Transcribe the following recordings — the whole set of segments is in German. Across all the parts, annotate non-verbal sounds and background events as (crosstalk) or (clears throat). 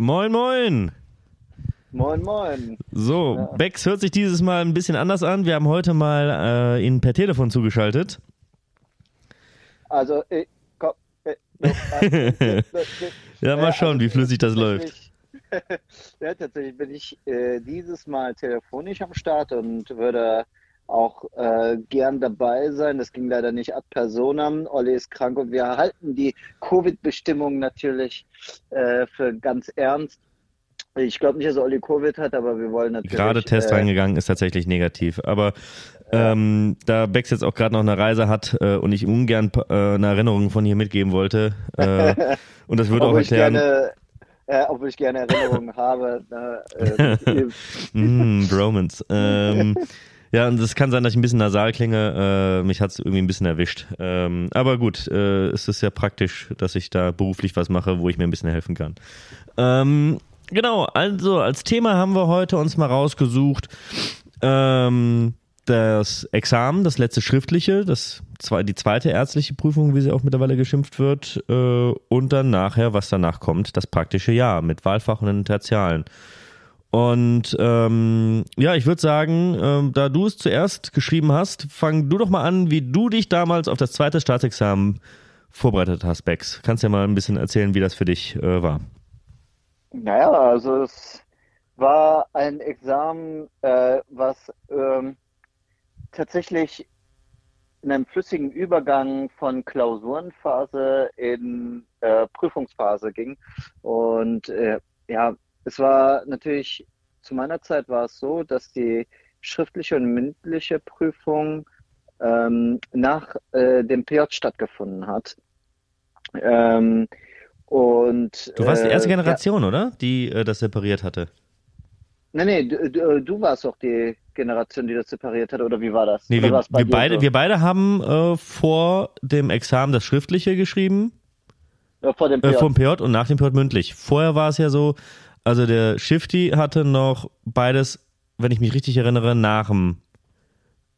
Moin, moin. Moin, moin. So, ja. Bex hört sich dieses Mal ein bisschen anders an. Wir haben heute mal äh, ihn per Telefon zugeschaltet. Also, ich, komm, äh, (laughs) ja, mal schauen, also, wie flüssig das läuft. (laughs) ja, tatsächlich bin ich äh, dieses Mal telefonisch am Start und würde auch äh, gern dabei sein. Das ging leider nicht ad personam. Olli ist krank und wir halten die Covid-Bestimmungen natürlich äh, für ganz ernst. Ich glaube nicht, dass Olli Covid hat, aber wir wollen natürlich. Gerade Test äh, reingegangen ist tatsächlich negativ. Aber ähm, da Bex jetzt auch gerade noch eine Reise hat äh, und ich ungern äh, eine Erinnerung von hier mitgeben wollte. Äh, (laughs) und das würde auch erklären. Gerne, äh, obwohl ich gerne Erinnerungen (laughs) habe. Äh, (laughs) mm, Bromance. Ähm, ja, und es kann sein, dass ich ein bisschen nasal klinge. Äh, mich hat es irgendwie ein bisschen erwischt. Ähm, aber gut, äh, es ist ja praktisch, dass ich da beruflich was mache, wo ich mir ein bisschen helfen kann. Ähm, genau, also als Thema haben wir heute uns mal rausgesucht. Ähm, das Examen, das letzte schriftliche, das die zweite ärztliche Prüfung, wie sie auch mittlerweile geschimpft wird, äh, und dann nachher, was danach kommt, das praktische Jahr mit Wahlfach und den Tertialen. Und ähm, ja, ich würde sagen, ähm, da du es zuerst geschrieben hast, fang du doch mal an, wie du dich damals auf das zweite Staatsexamen vorbereitet hast, Bex. Kannst du ja mal ein bisschen erzählen, wie das für dich äh, war? Naja, also es war ein Examen, äh, was ähm, tatsächlich in einem flüssigen Übergang von Klausurenphase in äh, Prüfungsphase ging. Und äh, ja, es war natürlich, zu meiner Zeit war es so, dass die schriftliche und mündliche Prüfung ähm, nach äh, dem PJ stattgefunden hat. Ähm, und, du warst die erste äh, Generation, ja, oder? Die äh, das separiert hatte. Nee, nee, du, du, warst doch die Generation, die das separiert hat, oder wie war das? Nee, wir, wir beide, so? wir beide haben äh, vor dem Examen das Schriftliche geschrieben. Ja, vor dem PJ. Äh, vor dem PJ und nach dem PJ mündlich. Vorher war es ja so, also der Shifty hatte noch beides, wenn ich mich richtig erinnere, nach dem,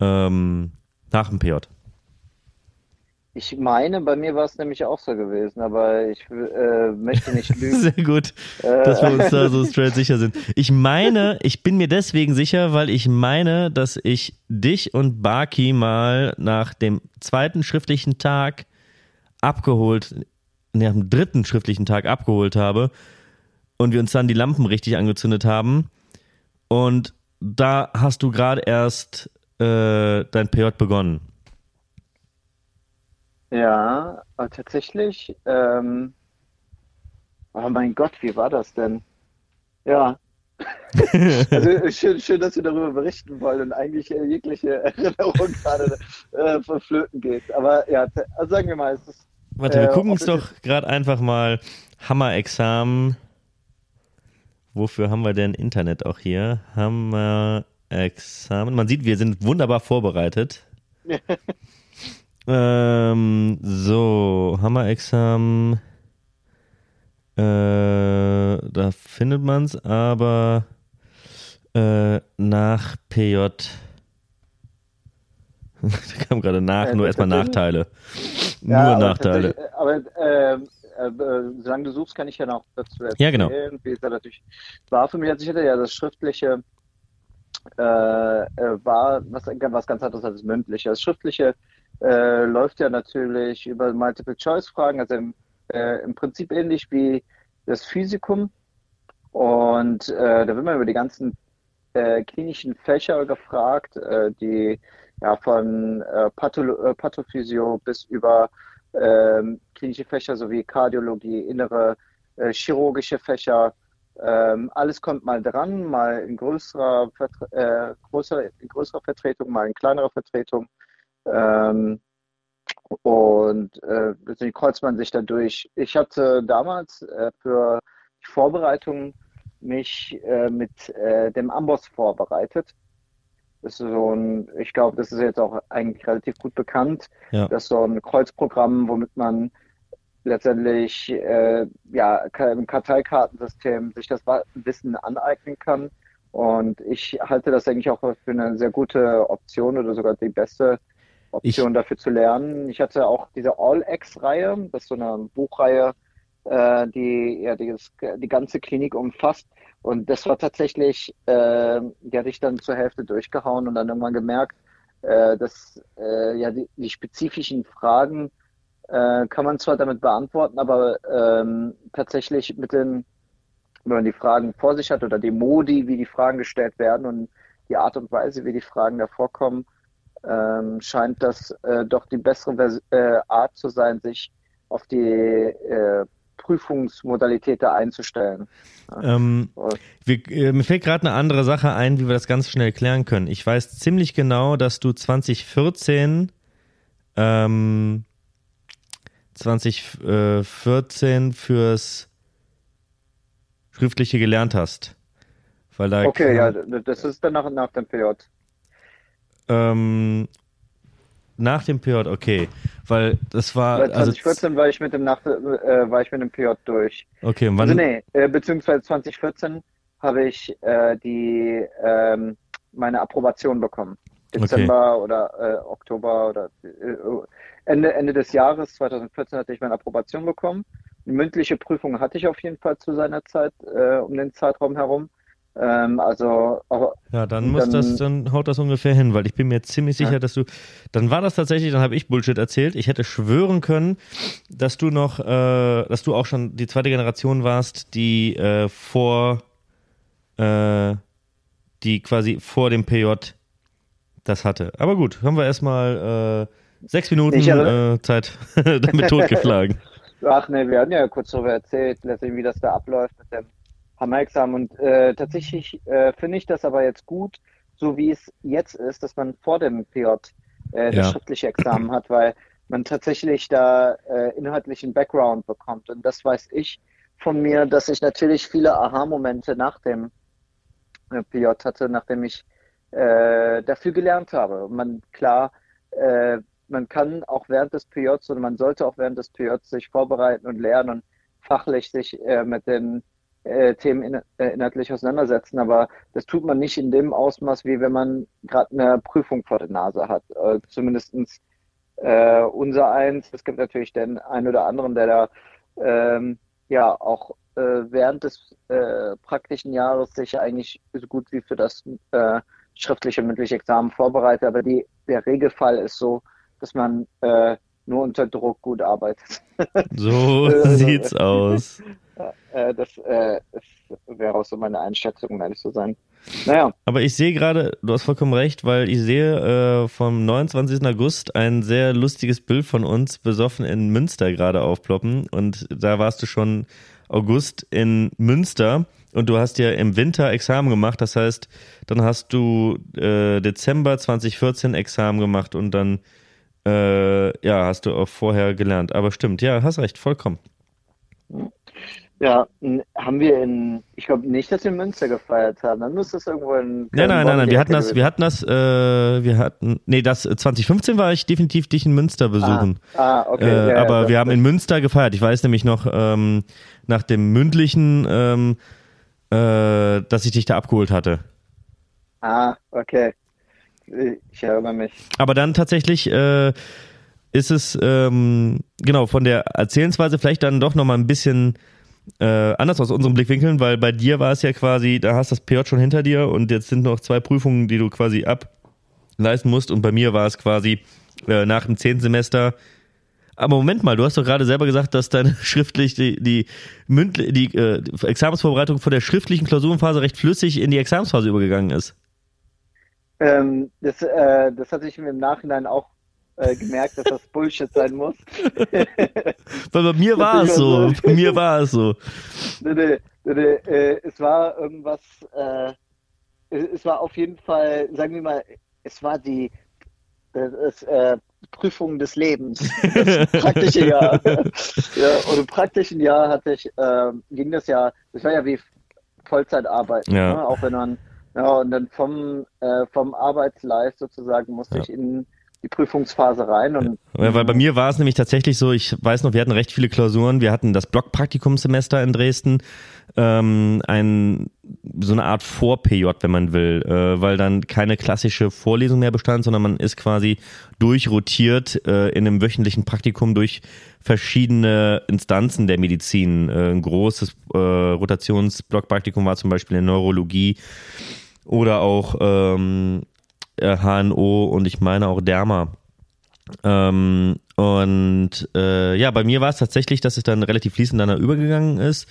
ähm, nach dem PJ. Ich meine, bei mir war es nämlich auch so gewesen, aber ich äh, möchte nicht (laughs) lügen. Sehr gut, äh. dass wir uns da so straight sicher sind. Ich meine, ich bin mir deswegen sicher, weil ich meine, dass ich dich und Baki mal nach dem zweiten schriftlichen Tag abgeholt, nach dem dritten schriftlichen Tag abgeholt habe und wir uns dann die Lampen richtig angezündet haben. Und da hast du gerade erst äh, dein PJ begonnen. Ja, tatsächlich. Ähm, oh mein Gott, wie war das denn? Ja. (laughs) also schön, schön, dass wir darüber berichten wollen und eigentlich äh, jegliche Erinnerung (laughs) gerade äh, von Flöten geht. Aber ja, also sagen wir mal, es ist. Warte, wir äh, gucken uns doch gerade einfach mal Hammer-Examen Wofür haben wir denn Internet auch hier? Haben wir Examen. Man sieht, wir sind wunderbar vorbereitet. (laughs) ähm, so, Hammer-Examen. Äh, da findet man es, aber äh, nach PJ. (laughs) da kam gerade nach, äh, nur erstmal Nachteile. Ja, nur Nachteile. Aber äh, äh, solange du suchst, kann ich ja noch dazu erzählen. Ja, genau. Wie es natürlich war für mich, als ich hatte ja das schriftliche äh, äh, war was, was ganz anderes als das mündliche. Das schriftliche äh, läuft ja natürlich über Multiple-Choice-Fragen, also im, äh, im, Prinzip ähnlich wie das Physikum. Und äh, da wird man über die ganzen klinischen Fächer gefragt, die ja von Patholo Pathophysio bis über ähm, klinische Fächer sowie Kardiologie, innere äh, chirurgische Fächer. Ähm, alles kommt mal dran, mal in größerer, äh, größer, in größerer Vertretung, mal in kleinerer Vertretung. Ähm, und äh, deswegen kreuzt man sich da durch. Ich hatte damals äh, für die Vorbereitung mich äh, mit äh, dem Amboss vorbereitet. Das ist so ein, ich glaube, das ist jetzt auch eigentlich relativ gut bekannt. Ja. Das ist so ein Kreuzprogramm, womit man letztendlich äh, ja, im Karteikartensystem sich das Wissen aneignen kann. Und ich halte das eigentlich auch für eine sehr gute Option oder sogar die beste Option ich, dafür zu lernen. Ich hatte auch diese All-X-Reihe, das ist so eine Buchreihe, äh, die ja die, die ganze Klinik umfasst. Und das war tatsächlich, äh, die hatte ich dann zur Hälfte durchgehauen und dann irgendwann gemerkt, äh, dass äh, ja die, die spezifischen Fragen äh, kann man zwar damit beantworten, aber ähm, tatsächlich mit den, wenn man die Fragen vor sich hat oder die Modi, wie die Fragen gestellt werden und die Art und Weise, wie die Fragen davor kommen, ähm, scheint das äh, doch die bessere Vers äh, Art zu sein, sich auf die äh, Prüfungsmodalität da einzustellen. Ähm, wir, äh, mir fällt gerade eine andere Sache ein, wie wir das ganz schnell klären können. Ich weiß ziemlich genau, dass du 2014 ähm, 2014 fürs Schriftliche gelernt hast. Weil da okay, ja, das ist dann nach, nach dem PJ. Ähm, nach dem PJ, okay. Weil das war. Weil 2014 also, war ich mit dem nach, äh, war ich mit dem PJ durch. Okay, und wann? Also nee, äh, beziehungsweise 2014 habe ich äh, die ähm, meine Approbation bekommen. Dezember okay. oder äh, Oktober oder äh, Ende, Ende des Jahres 2014 hatte ich meine Approbation bekommen. Eine mündliche Prüfung hatte ich auf jeden Fall zu seiner Zeit äh, um den Zeitraum herum. Ähm, also ja, dann muss dann, das, dann haut das ungefähr hin, weil ich bin mir ziemlich sicher, ja. dass du, dann war das tatsächlich, dann habe ich Bullshit erzählt. Ich hätte schwören können, dass du noch, äh, dass du auch schon die zweite Generation warst, die äh, vor, äh, die quasi vor dem PJ das hatte. Aber gut, haben wir erstmal äh, sechs Minuten äh, Zeit (laughs) damit totgeschlagen. Ach ne, wir hatten ja kurz darüber erzählt, letztendlich, wie das da abläuft mit dem Hammerexamen. Und äh, tatsächlich äh, finde ich das aber jetzt gut, so wie es jetzt ist, dass man vor dem PJ äh, das ja. schriftliche Examen hat, weil man tatsächlich da äh, inhaltlichen Background bekommt. Und das weiß ich von mir, dass ich natürlich viele Aha-Momente nach dem äh, PJ hatte, nachdem ich äh, dafür gelernt habe. Man klar, äh, man kann auch während des PJs oder man sollte auch während des PJs sich vorbereiten und lernen und fachlich sich äh, mit den äh, Themen in, äh, inhaltlich auseinandersetzen, aber das tut man nicht in dem Ausmaß, wie wenn man gerade eine Prüfung vor der Nase hat. Äh, zumindestens äh, unser eins. Es gibt natürlich den einen oder anderen, der da ähm, ja auch äh, während des äh, praktischen Jahres sich eigentlich so gut wie für das äh, schriftliche mündliche Examen vorbereitet, aber die, der Regelfall ist so, dass man nur unter Druck gut arbeitet. So (laughs) sieht's aus. Äh, das, äh, wäre auch so meine Einschätzung, ehrlich zu sein. Naja. Aber ich sehe gerade, du hast vollkommen recht, weil ich sehe äh, vom 29. August ein sehr lustiges Bild von uns besoffen in Münster gerade aufploppen. Und da warst du schon August in Münster und du hast ja im Winter Examen gemacht. Das heißt, dann hast du äh, Dezember 2014 Examen gemacht und dann äh, ja, hast du auch vorher gelernt. Aber stimmt, ja, hast recht, vollkommen. Ja, haben wir in, ich glaube nicht, dass wir in Münster gefeiert haben. Dann muss das irgendwo in. Nein, nein, nein, nein, wir hatten das, wir hatten das, äh, wir hatten, nee, das 2015 war ich definitiv dich in Münster besuchen. Ah, ah okay. Äh, ja, aber ja, wir haben in Münster gefeiert. Ich weiß nämlich noch ähm, nach dem mündlichen, ähm, äh, dass ich dich da abgeholt hatte. Ah, okay. Ich erinnere mich. Aber dann tatsächlich äh, ist es ähm, genau von der Erzählensweise vielleicht dann doch nochmal ein bisschen äh, anders aus unseren Blickwinkeln, weil bei dir war es ja quasi, da hast das PJ schon hinter dir und jetzt sind noch zwei Prüfungen, die du quasi ableisten musst und bei mir war es quasi äh, nach dem zehnten Semester aber Moment mal, du hast doch gerade selber gesagt, dass deine (laughs) schriftlich die die, mündli, die äh, Examensvorbereitung von der schriftlichen Klausurenphase recht flüssig in die Examensphase übergegangen ist. Ähm, das, äh, das hatte ich mir im Nachhinein auch äh, gemerkt, dass das Bullshit sein muss. (laughs) Weil bei mir war es so. Bei mir war es so. Nee, nee, nee, äh, es war irgendwas, äh, es war auf jeden Fall, sagen wir mal, es war die das, äh, Prüfung des Lebens. (laughs) Das praktische Jahr. ja, und im praktischen Jahr hatte ich, äh, ging das ja, das war ja wie Vollzeitarbeit, ja. ne? auch wenn man ja, und dann vom, äh, vom Arbeitslife sozusagen musste ja. ich in die Prüfungsphase rein. Und, ja, weil bei mir war es nämlich tatsächlich so, ich weiß noch, wir hatten recht viele Klausuren. Wir hatten das Blockpraktikumssemester in Dresden, ähm, ein so eine Art Vor-PJ, wenn man will, äh, weil dann keine klassische Vorlesung mehr bestand, sondern man ist quasi durchrotiert äh, in einem wöchentlichen Praktikum durch verschiedene Instanzen der Medizin. Äh, ein großes äh, Rotationsblockpraktikum war zum Beispiel in Neurologie oder auch ähm, HNO und ich meine auch Derma. Ähm, und äh, ja, bei mir war es tatsächlich, dass es dann relativ fließend dann übergegangen ist.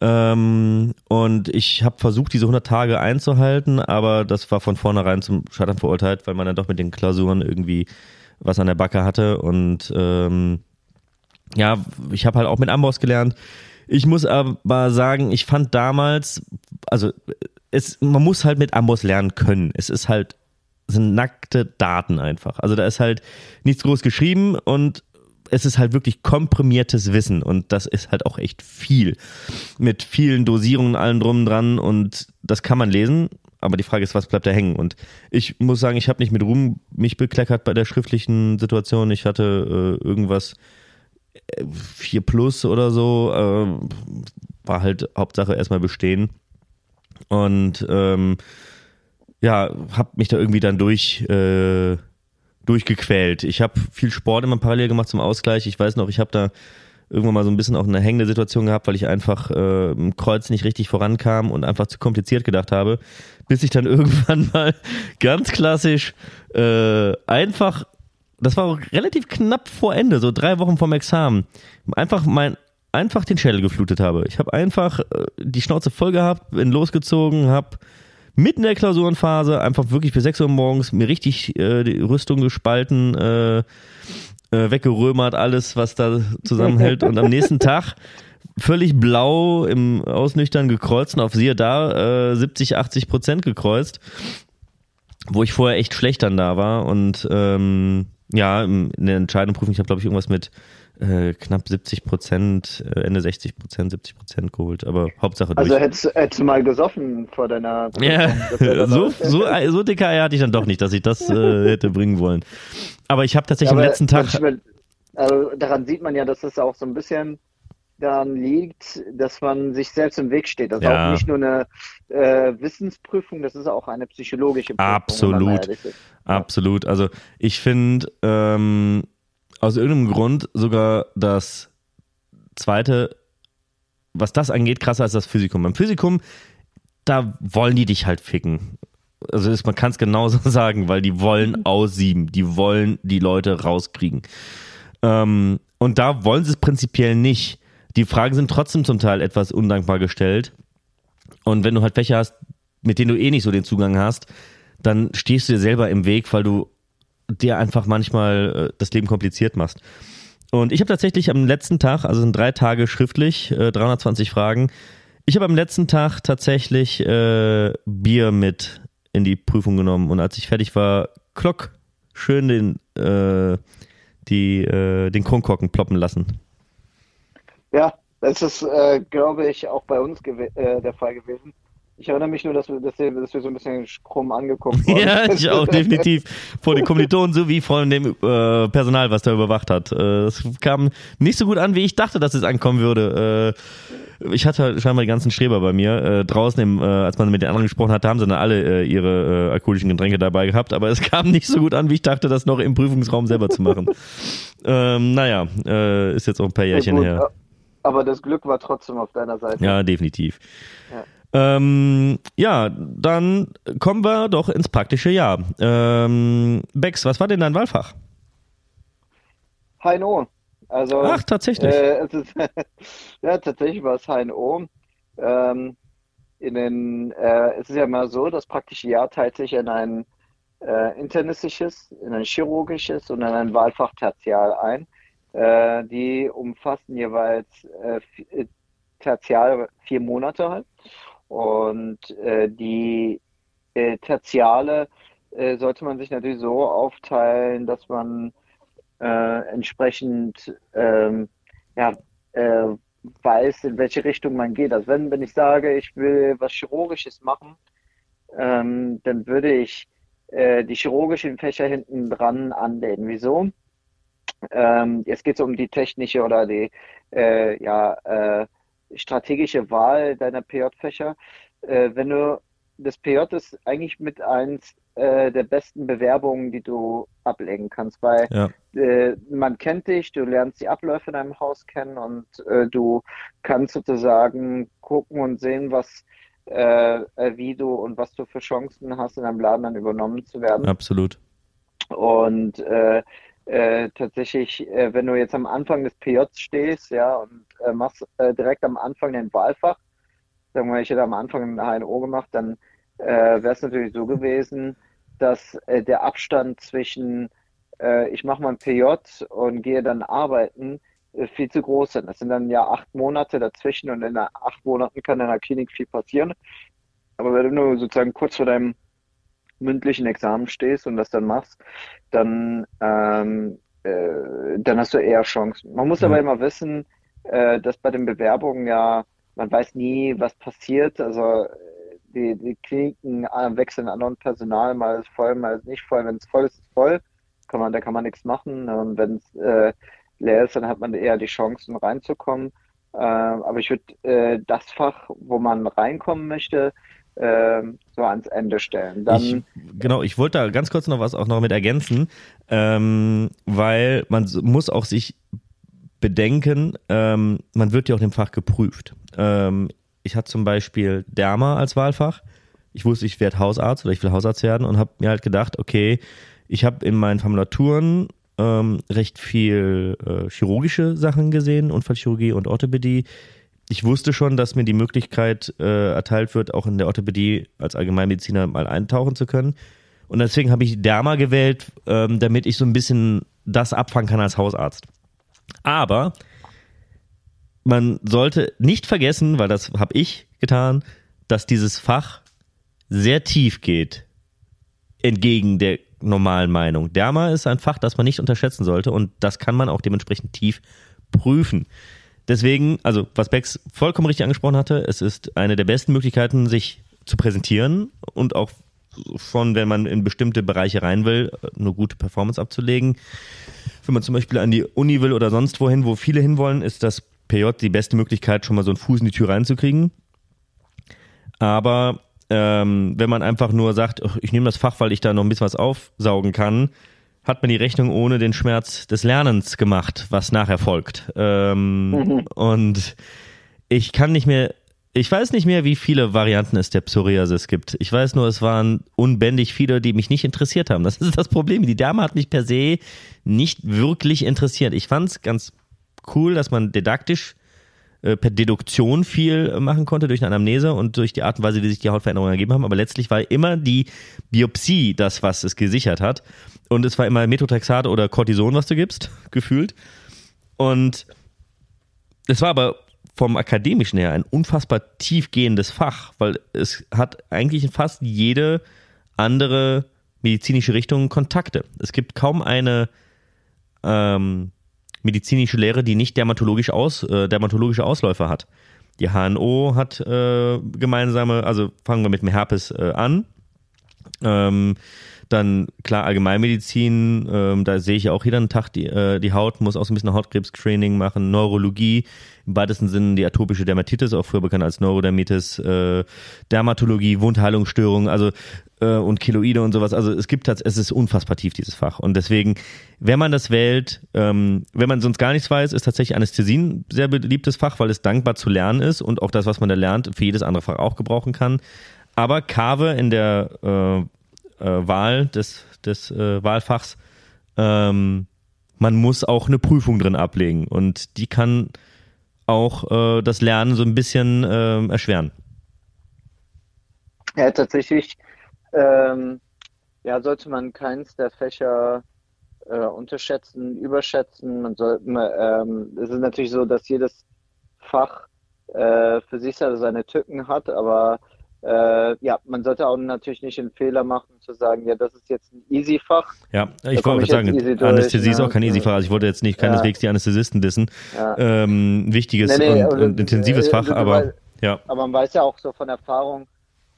Ähm, und ich habe versucht, diese 100 Tage einzuhalten, aber das war von vornherein zum Scheitern verurteilt, weil man dann doch mit den Klausuren irgendwie was an der Backe hatte. Und ähm, ja, ich habe halt auch mit Amboss gelernt. Ich muss aber sagen, ich fand damals, also es, man muss halt mit Amboss lernen können. Es ist halt sind nackte Daten einfach. Also da ist halt nichts groß geschrieben und es ist halt wirklich komprimiertes Wissen und das ist halt auch echt viel. Mit vielen Dosierungen, allem drum dran und das kann man lesen, aber die Frage ist, was bleibt da hängen? Und ich muss sagen, ich habe nicht mit Ruhm mich bekleckert bei der schriftlichen Situation. Ich hatte äh, irgendwas 4 äh, plus oder so, äh, war halt Hauptsache erstmal bestehen. Und ähm, ja, habe mich da irgendwie dann durch äh, durchgequält. Ich habe viel Sport immer parallel gemacht zum Ausgleich. Ich weiß noch, ich habe da irgendwann mal so ein bisschen auch eine hängende Situation gehabt, weil ich einfach äh, im Kreuz nicht richtig vorankam und einfach zu kompliziert gedacht habe, bis ich dann (laughs) irgendwann mal ganz klassisch äh, einfach, das war relativ knapp vor Ende, so drei Wochen vorm Examen, einfach mein einfach den Schädel geflutet habe. Ich habe einfach äh, die Schnauze voll gehabt, bin losgezogen, habe mitten in der Klausurenphase einfach wirklich bis 6 Uhr morgens mir richtig äh, die Rüstung gespalten, äh, äh, weggerömert, alles, was da zusammenhält. Und am nächsten (laughs) Tag völlig blau im Ausnüchtern gekreuzt und auf siehe da äh, 70, 80 Prozent gekreuzt, wo ich vorher echt schlecht dann da war. Und ähm, ja, in der entscheidenden Prüfung, ich habe glaube ich irgendwas mit äh, knapp 70 Prozent, äh, Ende 60 Prozent, 70 Prozent geholt, aber Hauptsache durch. Also hättest, hättest du mal gesoffen vor deiner Ja, (laughs) so, so, so dicke Eier hatte ich dann doch nicht, dass ich das äh, (laughs) hätte bringen wollen. Aber ich habe tatsächlich ja, am letzten Tag... Also daran sieht man ja, dass es auch so ein bisschen daran liegt, dass man sich selbst im Weg steht. Das ist ja. auch nicht nur eine äh, Wissensprüfung, das ist auch eine psychologische Prüfung. Absolut. Absolut. Also ich finde, ähm, aus irgendeinem Grund sogar das zweite, was das angeht, krasser als das Physikum. Beim Physikum, da wollen die dich halt ficken. Also ist, man kann es genauso (laughs) sagen, weil die wollen aussieben, die wollen die Leute rauskriegen. Ähm, und da wollen sie es prinzipiell nicht. Die Fragen sind trotzdem zum Teil etwas undankbar gestellt. Und wenn du halt Fächer hast, mit denen du eh nicht so den Zugang hast, dann stehst du dir selber im Weg, weil du dir einfach manchmal äh, das Leben kompliziert machst. Und ich habe tatsächlich am letzten Tag, also sind drei Tage schriftlich, äh, 320 Fragen, ich habe am letzten Tag tatsächlich äh, Bier mit in die Prüfung genommen und als ich fertig war, klock, schön den, äh, die, äh, den Kronkorken ploppen lassen. Ja, das ist, äh, glaube ich, auch bei uns äh, der Fall gewesen. Ich erinnere mich nur, dass wir, dass wir, dass wir so ein bisschen krumm angeguckt (laughs) wurden. ja, ich auch, definitiv. Vor den Kommilitonen sowie von dem äh, Personal, was da überwacht hat. Äh, es kam nicht so gut an, wie ich dachte, dass es ankommen würde. Äh, ich hatte scheinbar die ganzen Streber bei mir. Äh, draußen, im, äh, als man mit den anderen gesprochen hat, haben sie dann alle äh, ihre alkoholischen Getränke dabei gehabt, aber es (laughs) kam nicht so gut an, wie ich dachte, das noch im Prüfungsraum selber zu machen. (laughs) ähm, naja, ist jetzt auch ein paar Jährchen ja, her. Aber das Glück war trotzdem auf deiner Seite. Ja, definitiv. Ja. Ähm, ja, dann kommen wir doch ins praktische Jahr. Ähm, Bex, was war denn dein Wahlfach? HNO. Also, Ach, tatsächlich. Äh, ist, (laughs) ja, tatsächlich war es HNO. Ähm, in den, äh, es ist ja mal so, das praktische Jahr teilt sich in ein äh, internistisches, in ein chirurgisches und in ein Wahlfach Tertial ein. Äh, die umfassen jeweils äh, äh Tertial vier Monate halt. Und äh, die äh, Tertiale äh, sollte man sich natürlich so aufteilen, dass man äh, entsprechend ähm, ja, äh, weiß, in welche Richtung man geht. Also wenn, wenn ich sage, ich will was Chirurgisches machen, ähm, dann würde ich äh, die chirurgischen Fächer hinten dran anlehnen. Wieso? Ähm, jetzt geht es um die technische oder die äh, ja, äh, strategische Wahl deiner PJ-Fächer. äh, wenn du das PJ ist eigentlich mit eins äh, der besten Bewerbungen, die du ablegen kannst, weil ja. äh, man kennt dich, du lernst die Abläufe in deinem Haus kennen und äh, du kannst sozusagen gucken und sehen, was äh, äh, wie du und was du für Chancen hast, in einem Laden dann übernommen zu werden. Absolut. Und äh, tatsächlich, äh, wenn du jetzt am Anfang des PJs stehst, ja, und äh, machst äh, direkt am Anfang den Wahlfach, sagen wir ich hätte am Anfang ein HNO gemacht, dann äh, wäre es natürlich so gewesen, dass der Abstand zwischen ich mache mal PJ und gehe dann arbeiten viel zu groß sind. Das sind dann ja acht Monate dazwischen und in acht Monaten kann in der Klinik viel passieren. Aber wenn du sozusagen kurz vor deinem mündlichen Examen stehst und das dann machst, dann, ähm, äh, dann hast du eher Chancen. Man muss mhm. aber immer wissen, äh, dass bei den Bewerbungen ja, man weiß nie, was passiert. Also die, die Kliniken äh, wechseln anderen Personal, mal ist voll, mal ist nicht voll. Wenn es voll ist, ist es voll. Kann man, da kann man nichts machen. Und wenn es äh, leer ist, dann hat man eher die Chancen reinzukommen. Äh, aber ich würde äh, das Fach, wo man reinkommen möchte, so ans Ende stellen. Dann, ich, genau, ich wollte da ganz kurz noch was auch noch mit ergänzen, ähm, weil man muss auch sich bedenken, ähm, man wird ja auch im Fach geprüft. Ähm, ich hatte zum Beispiel Derma als Wahlfach. Ich wusste, ich werde Hausarzt oder ich will Hausarzt werden und habe mir halt gedacht, okay, ich habe in meinen Formulaturen ähm, recht viel äh, chirurgische Sachen gesehen, Unfallchirurgie und Orthopädie. Ich wusste schon, dass mir die Möglichkeit äh, erteilt wird, auch in der Orthopädie als Allgemeinmediziner mal eintauchen zu können. Und deswegen habe ich Derma gewählt, ähm, damit ich so ein bisschen das abfangen kann als Hausarzt. Aber man sollte nicht vergessen, weil das habe ich getan, dass dieses Fach sehr tief geht entgegen der normalen Meinung. Derma ist ein Fach, das man nicht unterschätzen sollte und das kann man auch dementsprechend tief prüfen. Deswegen, also was Bex vollkommen richtig angesprochen hatte, es ist eine der besten Möglichkeiten, sich zu präsentieren und auch von, wenn man in bestimmte Bereiche rein will, eine gute Performance abzulegen. Wenn man zum Beispiel an die Uni will oder sonst wohin, wo viele hinwollen, ist das PJ die beste Möglichkeit, schon mal so einen Fuß in die Tür reinzukriegen. Aber ähm, wenn man einfach nur sagt, ich nehme das Fach, weil ich da noch ein bisschen was aufsaugen kann, hat man die Rechnung ohne den Schmerz des Lernens gemacht, was nachher folgt. Ähm, mhm. Und ich kann nicht mehr, ich weiß nicht mehr, wie viele Varianten es der Psoriasis gibt. Ich weiß nur, es waren unbändig viele, die mich nicht interessiert haben. Das (laughs) ist das Problem. Die Dame hat mich per se nicht wirklich interessiert. Ich fand es ganz cool, dass man didaktisch äh, per Deduktion viel machen konnte durch eine Anamnese und durch die Art und Weise, wie sich die Hautveränderungen ergeben haben. Aber letztlich war immer die Biopsie das, was es gesichert hat. Und es war immer Methotrexat oder Cortison, was du gibst, gefühlt. Und es war aber vom akademischen her ein unfassbar tiefgehendes Fach, weil es hat eigentlich in fast jede andere medizinische Richtung Kontakte. Es gibt kaum eine ähm, medizinische Lehre, die nicht dermatologisch aus, äh, dermatologische Ausläufer hat. Die HNO hat äh, gemeinsame, also fangen wir mit dem Herpes äh, an. Ähm, dann klar Allgemeinmedizin, ähm, da sehe ich ja auch jeden Tag die, äh, die Haut, muss auch so ein bisschen Hautkrebs-Screening machen, Neurologie, im weitesten Sinne die atopische Dermatitis, auch früher bekannt als Neurodermitis, äh, Dermatologie, Wundheilungsstörungen, also äh, und Keloide und sowas. Also es gibt es ist unfassbar tief, dieses Fach. Und deswegen, wenn man das wählt, ähm, wenn man sonst gar nichts weiß, ist tatsächlich Anästhesien ein sehr beliebtes Fach, weil es dankbar zu lernen ist und auch das, was man da lernt, für jedes andere Fach auch gebrauchen kann. Aber Kave in der äh, Wahl des, des äh, Wahlfachs, ähm, man muss auch eine Prüfung drin ablegen und die kann auch äh, das Lernen so ein bisschen äh, erschweren. Ja, tatsächlich ähm, ja, sollte man keins der Fächer äh, unterschätzen, überschätzen. Man sollte, ähm, es ist natürlich so, dass jedes Fach äh, für sich seine Tücken hat, aber äh, ja, man sollte auch natürlich nicht den Fehler machen, zu sagen, ja, das ist jetzt ein Easy-Fach. Ja, ich wollte sagen, Anästhesie ist auch kein Easy-Fach. Also ich wollte jetzt nicht keineswegs ja. die Anästhesisten dissen. Ja. Ähm, wichtiges nee, nee, und, und, intensives äh, Fach, aber weil, ja. Aber man weiß ja auch so von Erfahrung,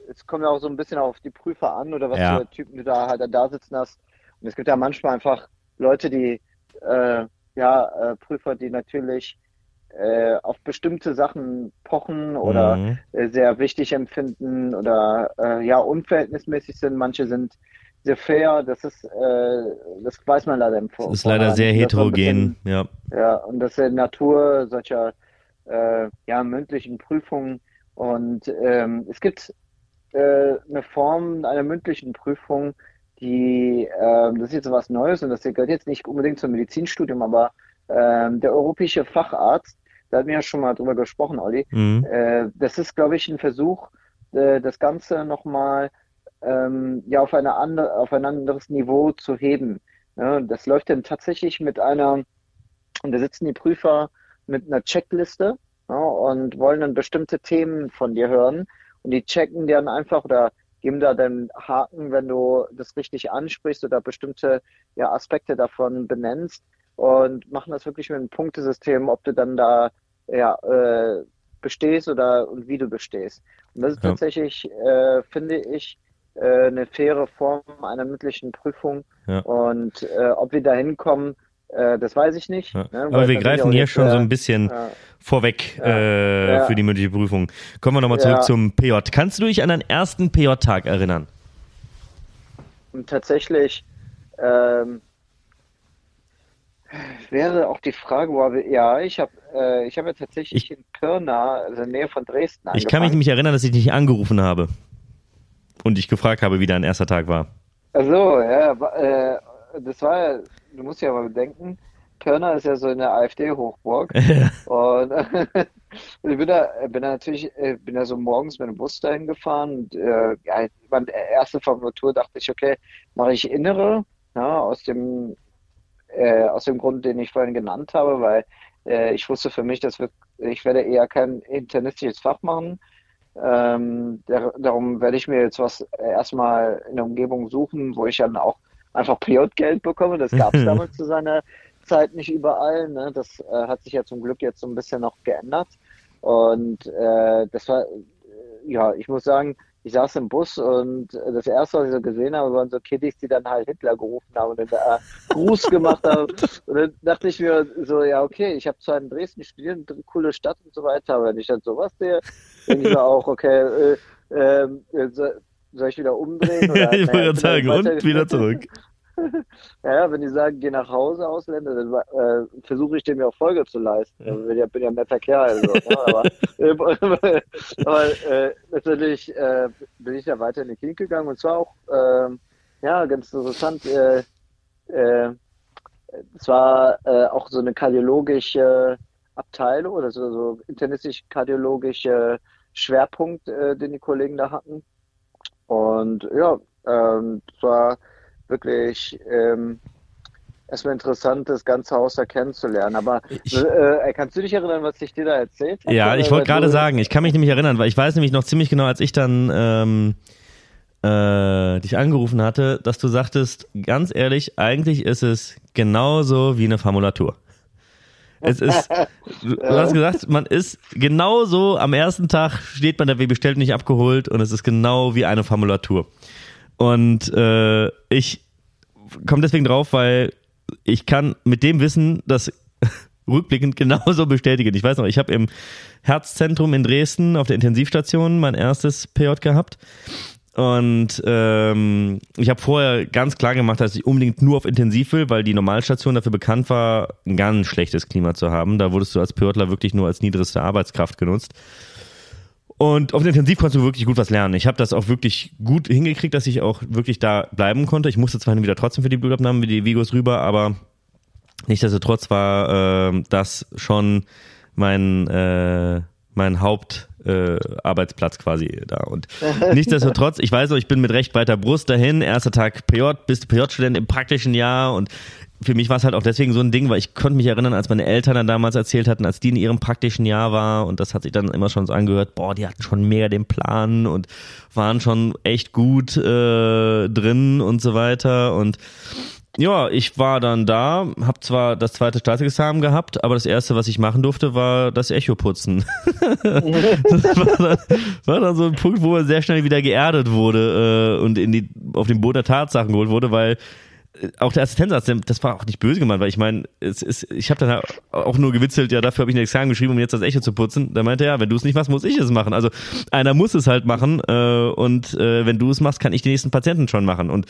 es kommt ja auch so ein bisschen auf die Prüfer an oder was für Typen du da halt da sitzen hast. Und es gibt ja manchmal einfach Leute, die, äh, ja, äh, Prüfer, die natürlich äh, auf bestimmte Sachen pochen oder Mhm. äh, sehr wichtig empfinden oder äh, ja unverhältnismäßig sind. Manche sind sehr fair. Das ist, äh, das weiß man leider im Vor Das ist leider sehr heterogen, ja. ja, und das ist die Natur solcher äh, ja, mündlichen Prüfungen. Und ähm, es gibt äh, eine Form einer mündlichen Prüfung, die, ähm, das ist jetzt was Neues und das gehört jetzt nicht unbedingt zum Medizinstudium, aber ähm, der europäische Facharzt, da hatten wir ja schon mal drüber gesprochen, Olli, Mhm. äh, das ist, glaube ich, ein Versuch, äh, das Ganze nochmal ähm, ja, auf eine andere, auf ein anderes Niveau zu heben. Ja, das läuft dann tatsächlich mit einer, und da sitzen die Prüfer mit einer Checkliste ja, und wollen dann bestimmte Themen von dir hören und die checken dir dann einfach oder geben da dann Haken, wenn du das richtig ansprichst oder bestimmte ja, Aspekte davon benennst und machen das wirklich mit einem Punktesystem, ob du dann da ja, äh, bestehst oder und wie du bestehst. Und das ist Ja. tatsächlich, äh, finde ich, äh, eine faire Form einer mündlichen Prüfung. Ja. Und äh, ob wir da hinkommen, äh, das weiß ich nicht. Ja. Ne, Aber wir greifen hier schon so ein bisschen äh, vorweg Ja. äh, für die mündliche Prüfung. Kommen wir nochmal zurück zum PJ. Kannst du dich an deinen ersten PJ-Tag erinnern? Und tatsächlich ähm, wäre auch die Frage, wo wir, ja, ich habe äh, ich habe ja tatsächlich in Pirna, also in der Nähe von Dresden, Ich kann mich angefangen. nämlich erinnern, dass ich dich angerufen habe und dich gefragt habe, wie dein erster Tag war. Also, ja, äh, das war ja, du musst ja mal bedenken, Pirna ist ja so eine AfD-Hochburg. (laughs) Und (laughs) und ich bin da, bin da natürlich, äh, bin da so morgens mit dem Bus dahin gefahren und äh, ja, meine erste Formulatur dachte ich, okay, mache ich innere, ja, aus dem, äh, aus dem Grund, den ich vorhin genannt habe, weil äh, ich wusste für mich, dass wir, ich werde eher kein internistisches Fach machen. Ähm, der, darum werde ich mir jetzt was äh, erstmal in der Umgebung suchen, wo ich dann auch einfach PJ-Geld bekomme. Das gab es (laughs) damals zu seiner Zeit nicht überall. Ne? Das äh, hat sich ja zum Glück jetzt so ein bisschen noch geändert. Und äh, das war, äh, ja, ich muss sagen, ich saß im Bus und das erste, was ich so gesehen habe, waren so Kiddies, die dann halt Hitler gerufen haben und dann äh, Gruß gemacht haben. Und dann dachte ich mir so, ja, okay, ich habe zwar in Dresden studiert, eine coole Stadt und so weiter, aber wenn ich dann sowas sehe, denke ich mir auch, okay, äh, äh, so, soll ich wieder umdrehen? (laughs) Oder, ich wollte gerade sagen, und wieder zurück. (laughs) (laughs) ja, wenn die sagen, geh nach Hause, Ausländer, dann äh, versuche ich dem ja auch Folge zu leisten. Ja. Ich bin ja, bin ja ein netter Kerl. So, ne? Aber, (laughs) äh, (laughs) aber äh, natürlich äh, bin ich ja weiter in die Klinik gegangen und zwar auch ähm, ja, ganz interessant. Äh, äh, es war auch so eine kardiologische Abteilung oder so, so internistisch-kardiologische Schwerpunkt, den die Kollegen da hatten. Und ja, ähm, es war wirklich ähm, erstmal interessant, das ganze Haus da kennenzulernen. Aber Ich- äh, kannst du dich erinnern, was ich dir da erzählt habe? Ja, ich wollte gerade sagen, ich kann mich nämlich erinnern, weil ich weiß nämlich noch ziemlich genau, als ich dann ähm, äh, dich angerufen hatte, dass du sagtest, ganz ehrlich, eigentlich ist es genauso wie eine Formulatur. Es ist, du (laughs) du hast gesagt, man ist genauso am ersten Tag steht man da wie bestellt nicht abgeholt und es ist genau wie eine Formulatur. Und äh, ich komme deswegen drauf, weil ich kann mit dem Wissen das (laughs) rückblickend genauso bestätigen. Ich weiß noch, ich habe im Herzzentrum in Dresden auf der Intensivstation mein erstes PJ gehabt. Und ähm, ich habe vorher ganz klar gemacht, dass ich unbedingt nur auf Intensiv will, weil die Normalstation dafür bekannt war, ein ganz schlechtes Klima zu haben. Da wurdest du als PJler wirklich nur als niedrigste Arbeitskraft genutzt. Und auf der Intensiv konntest du wirklich gut was lernen. Ich habe das auch wirklich gut hingekriegt, dass ich auch wirklich da bleiben konnte. Ich musste zwar wieder trotzdem für die Blutabnahmen wie die Vigos rüber, aber nichtsdestotrotz war äh, das schon mein, äh, mein Haupt äh, Arbeitsplatz quasi da. Und (laughs) nichtsdestotrotz, ich weiß noch, ich bin mit recht weiter Brust dahin, erster Tag PJ, bist du PJ-Student im praktischen Jahr und für mich war es halt auch deswegen so ein Ding, weil ich konnte mich erinnern, als meine Eltern dann damals erzählt hatten, als die in ihrem praktischen Jahr war und das hat sich dann immer schon so angehört, boah, die hatten schon mega den Plan und waren schon echt gut äh, drin und so weiter und ja, ich war dann da, habe zwar das zweite Staatsexamen gehabt, aber das erste, was ich machen durfte, war das Echo putzen. (laughs) das war dann, war dann so ein Punkt, wo man sehr schnell wieder geerdet wurde äh, und in die, auf den Boden der Tatsachen geholt wurde, weil auch der Assistenzarzt, das war auch nicht böse gemeint, weil ich meine, es ist, ich habe dann auch nur gewitzelt, ja, dafür habe ich ein Examen geschrieben, um jetzt das Echo zu putzen. Da meinte er, ja, wenn du es nicht machst, muss ich es machen. Also einer muss es halt machen äh, und äh, wenn du es machst, kann ich die nächsten Patienten schon machen. Und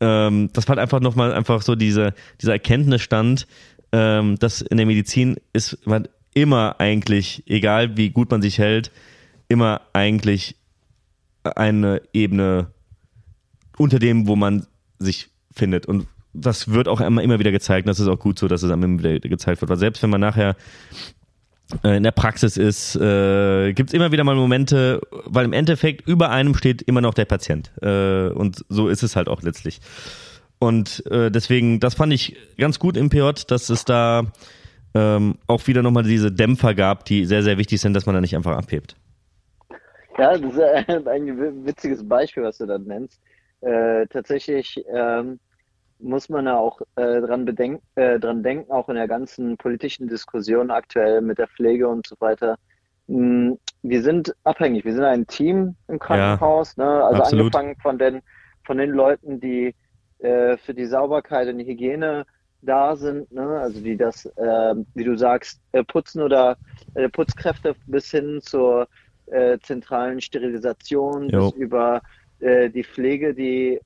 ähm, das war halt einfach nochmal einfach so diese, dieser Erkenntnisstand, ähm, dass in der Medizin ist man immer eigentlich, egal wie gut man sich hält, immer eigentlich eine Ebene unter dem, wo man sich findet. Und das wird auch immer, immer wieder gezeigt. Und das ist auch gut so, dass es immer wieder gezeigt wird. Weil selbst wenn man nachher äh, in der Praxis ist, äh, gibt es immer wieder mal Momente, weil im Endeffekt über einem steht immer noch der Patient. Äh, und so ist es halt auch letztlich. Und äh, deswegen, das fand ich ganz gut im PJ, dass es da ähm, auch wieder nochmal diese Dämpfer gab, die sehr, sehr wichtig sind, dass man da nicht einfach abhebt. Ja, das ist ein witziges Beispiel, was du da nennst. Äh, tatsächlich ähm, muss man ja auch äh, dran, bedenken, äh, dran denken, auch in der ganzen politischen Diskussion aktuell mit der Pflege und so weiter. Hm, wir sind abhängig, wir sind ein Team im Krankenhaus, ja, ne? also absolut. angefangen von den, von den Leuten, die äh, für die Sauberkeit und die Hygiene da sind, ne? also die das, äh, wie du sagst, äh, putzen oder äh, Putzkräfte bis hin zur äh, zentralen Sterilisation, jo. bis über äh, die Pflege, die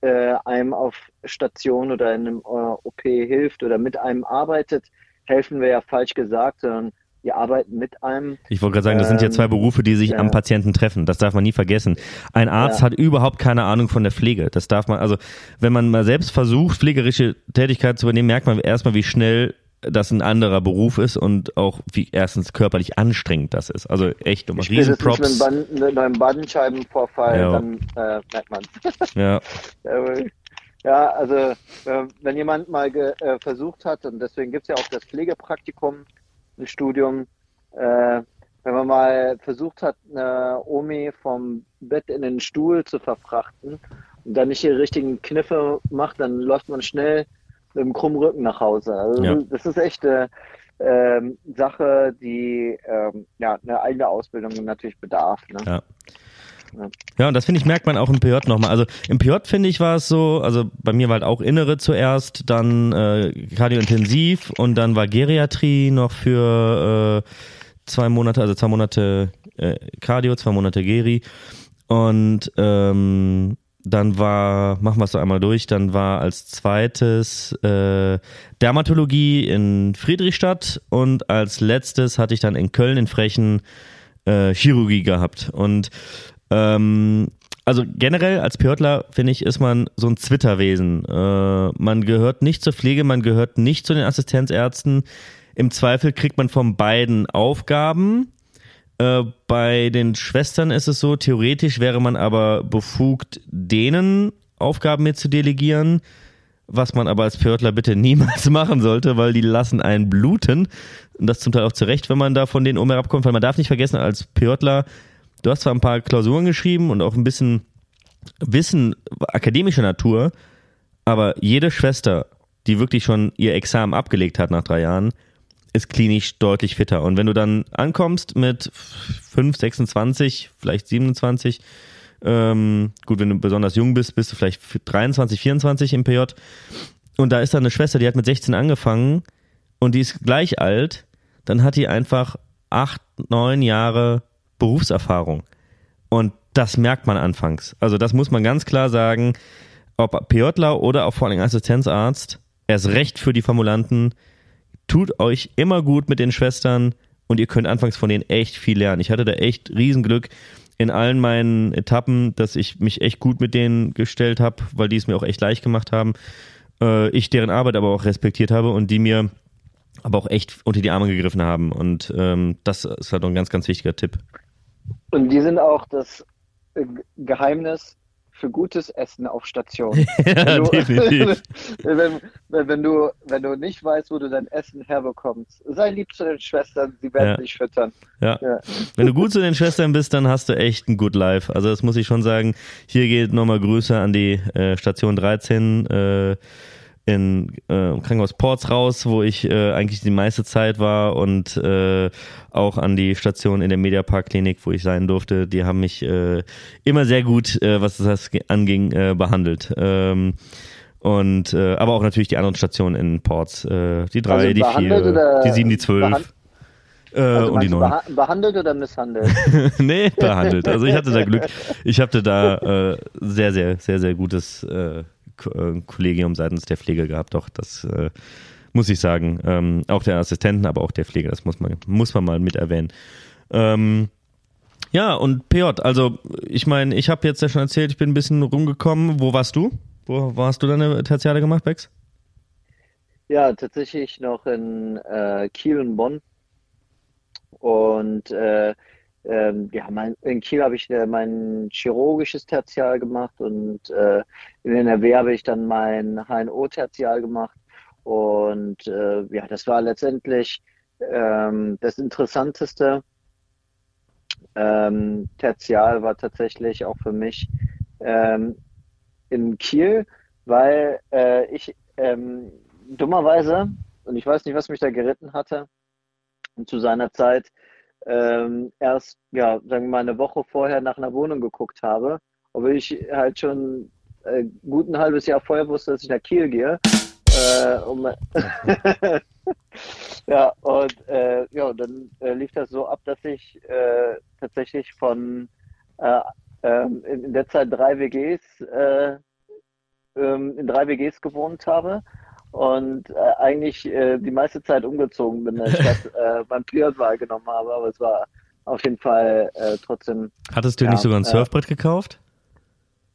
äh, einem auf Station oder in einem OP hilft oder mit einem arbeitet, helfen wir ja falsch gesagt, sondern die arbeiten mit einem. Ich wollte gerade sagen, das sind ja zwei ähm, Berufe, die sich ja. am Patienten treffen. Das darf man nie vergessen. Ein Arzt ja. hat überhaupt keine Ahnung von der Pflege. Das darf man, also wenn man mal selbst versucht, pflegerische Tätigkeit zu übernehmen, merkt man erstmal, wie schnell das ein anderer Beruf ist und auch wie erstens körperlich anstrengend das ist. Also echt um Riesenprops. Mit einem, Band, Bandscheibenvorfall, ja. dann äh, merkt man Ja. (laughs) ja, also äh, wenn jemand mal äh, versucht hat, und deswegen gibt es ja auch das Pflegepraktikum, ein Studium, äh, wenn man mal versucht hat, eine Omi vom Bett in den Stuhl zu verfrachten und dann nicht die richtigen Kniffe macht, dann läuft man schnell mit dem krummen Rücken nach Hause. Also ja. das ist echt eine ähm, Sache, die ähm, ja eine eigene Ausbildung natürlich bedarf. Ne? Ja. Ja, und das finde ich, merkt man auch im PJ nochmal. Also im PJ finde ich war es so, also bei mir war halt auch Innere zuerst, dann äh, Kardiointensiv und dann war Geriatrie noch für äh, zwei Monate, also zwei Monate äh, Cardio, zwei Monate Geri. Und ähm, dann war, machen wir es doch einmal durch, dann war als zweites äh, Dermatologie in Friedrichstadt und als letztes hatte ich dann in Köln in Frechen äh, Chirurgie gehabt. Und ähm, also generell als Pörtler, finde ich, ist man so ein Zwitterwesen. Äh, man gehört nicht zur Pflege, man gehört nicht zu den Assistenzärzten. Im Zweifel kriegt man von beiden Aufgaben äh, bei den Schwestern ist es so, theoretisch wäre man aber befugt, denen Aufgaben mit zu delegieren, was man aber als Pörtler bitte niemals (laughs) machen sollte, weil die lassen einen bluten. Und das zum Teil auch zurecht, wenn man da von denen oben herabkommt, weil man darf nicht vergessen, als Pörtler, du hast zwar ein paar Klausuren geschrieben und auch ein bisschen Wissen akademischer Natur, aber jede Schwester, die wirklich schon ihr Examen abgelegt hat nach drei Jahren, ist klinisch deutlich fitter. Und wenn du dann ankommst mit 5, 26, vielleicht 27, ähm, gut, wenn du besonders jung bist, bist du vielleicht 23, 24 im PJ. Und da ist dann eine Schwester, die hat mit 16 angefangen und die ist gleich alt, dann hat die einfach acht, neun Jahre Berufserfahrung. Und das merkt man anfangs. Also das muss man ganz klar sagen, ob PJler oder auch vor allem Assistenzarzt, erst recht für die Formulanten, tut euch immer gut mit den Schwestern und ihr könnt anfangs von denen echt viel lernen. Ich hatte da echt Riesenglück in allen meinen Etappen, dass ich mich echt gut mit denen gestellt habe, weil die es mir auch echt leicht gemacht haben. Äh, ich deren Arbeit aber auch respektiert habe und die mir aber auch echt unter die Arme gegriffen haben. Und ähm, das ist halt ein ganz, ganz wichtiger Tipp. Und die sind auch das Geheimnis für gutes Essen auf Station. (laughs) ja, wenn, du, (laughs) wenn, wenn, du, wenn du nicht weißt, wo du dein Essen herbekommst, sei lieb zu den Schwestern, sie werden ja. dich füttern. Ja. ja. Wenn du gut zu den Schwestern bist, dann hast du echt ein Good Life. Also das muss ich schon sagen. Hier geht nochmal Grüße an die äh, Station 13. Äh, in äh, Krankenhaus Ports raus, wo ich äh, eigentlich die meiste Zeit war und äh, auch an die Station in der Mediapark Klinik, wo ich sein durfte. Die haben mich äh, immer sehr gut, äh, was das anging, äh, behandelt. Ähm, Und äh, aber auch natürlich die anderen Stationen in Ports. Äh, die drei, also die vier, die sieben, die zwölf. Äh, also und die neun. Beha behandelt oder misshandelt? (laughs) nee, behandelt. Also ich hatte da Glück. Ich hatte da äh, sehr, sehr, sehr, sehr gutes äh, Kollegium seitens der Pflege gehabt. Doch, das äh, muss ich sagen. Ähm, auch der Assistenten, aber auch der Pflege, das muss man, muss man mal mit erwähnen. Ähm, ja, und PJ, also ich meine, ich habe jetzt ja schon erzählt, ich bin ein bisschen rumgekommen. Wo warst du? Wo, wo hast du deine Tertiale gemacht, Bex? Ja, tatsächlich noch in äh, Kiel und Bonn. Und äh, ähm, ja, mein, in Kiel habe ich äh, mein chirurgisches Tertial gemacht und äh, in NRW habe ich dann mein HNO-Tertial gemacht. Und äh, ja, das war letztendlich ähm, das Interessanteste. Ähm, Tertial war tatsächlich auch für mich ähm, in Kiel, weil äh, ich ähm, dummerweise, und ich weiß nicht, was mich da geritten hatte, zu seiner Zeit ähm, erst, ja, sagen wir mal, eine Woche vorher nach einer Wohnung geguckt habe, obwohl ich halt schon äh, gut ein halbes Jahr vorher wusste, dass ich nach Kiel gehe. Äh, um, (laughs) ja, und äh, ja, dann äh, lief das so ab, dass ich äh, tatsächlich von äh, ähm, in, der Zeit drei WGs äh, ähm, in drei WGs gewohnt habe und äh, eigentlich äh, die meiste Zeit umgezogen bin, statt (laughs) äh, beim Pilot wahrgenommen habe, aber es war auf jeden Fall äh, trotzdem. Hattest du ja, nicht sogar ein äh, Surfbrett gekauft?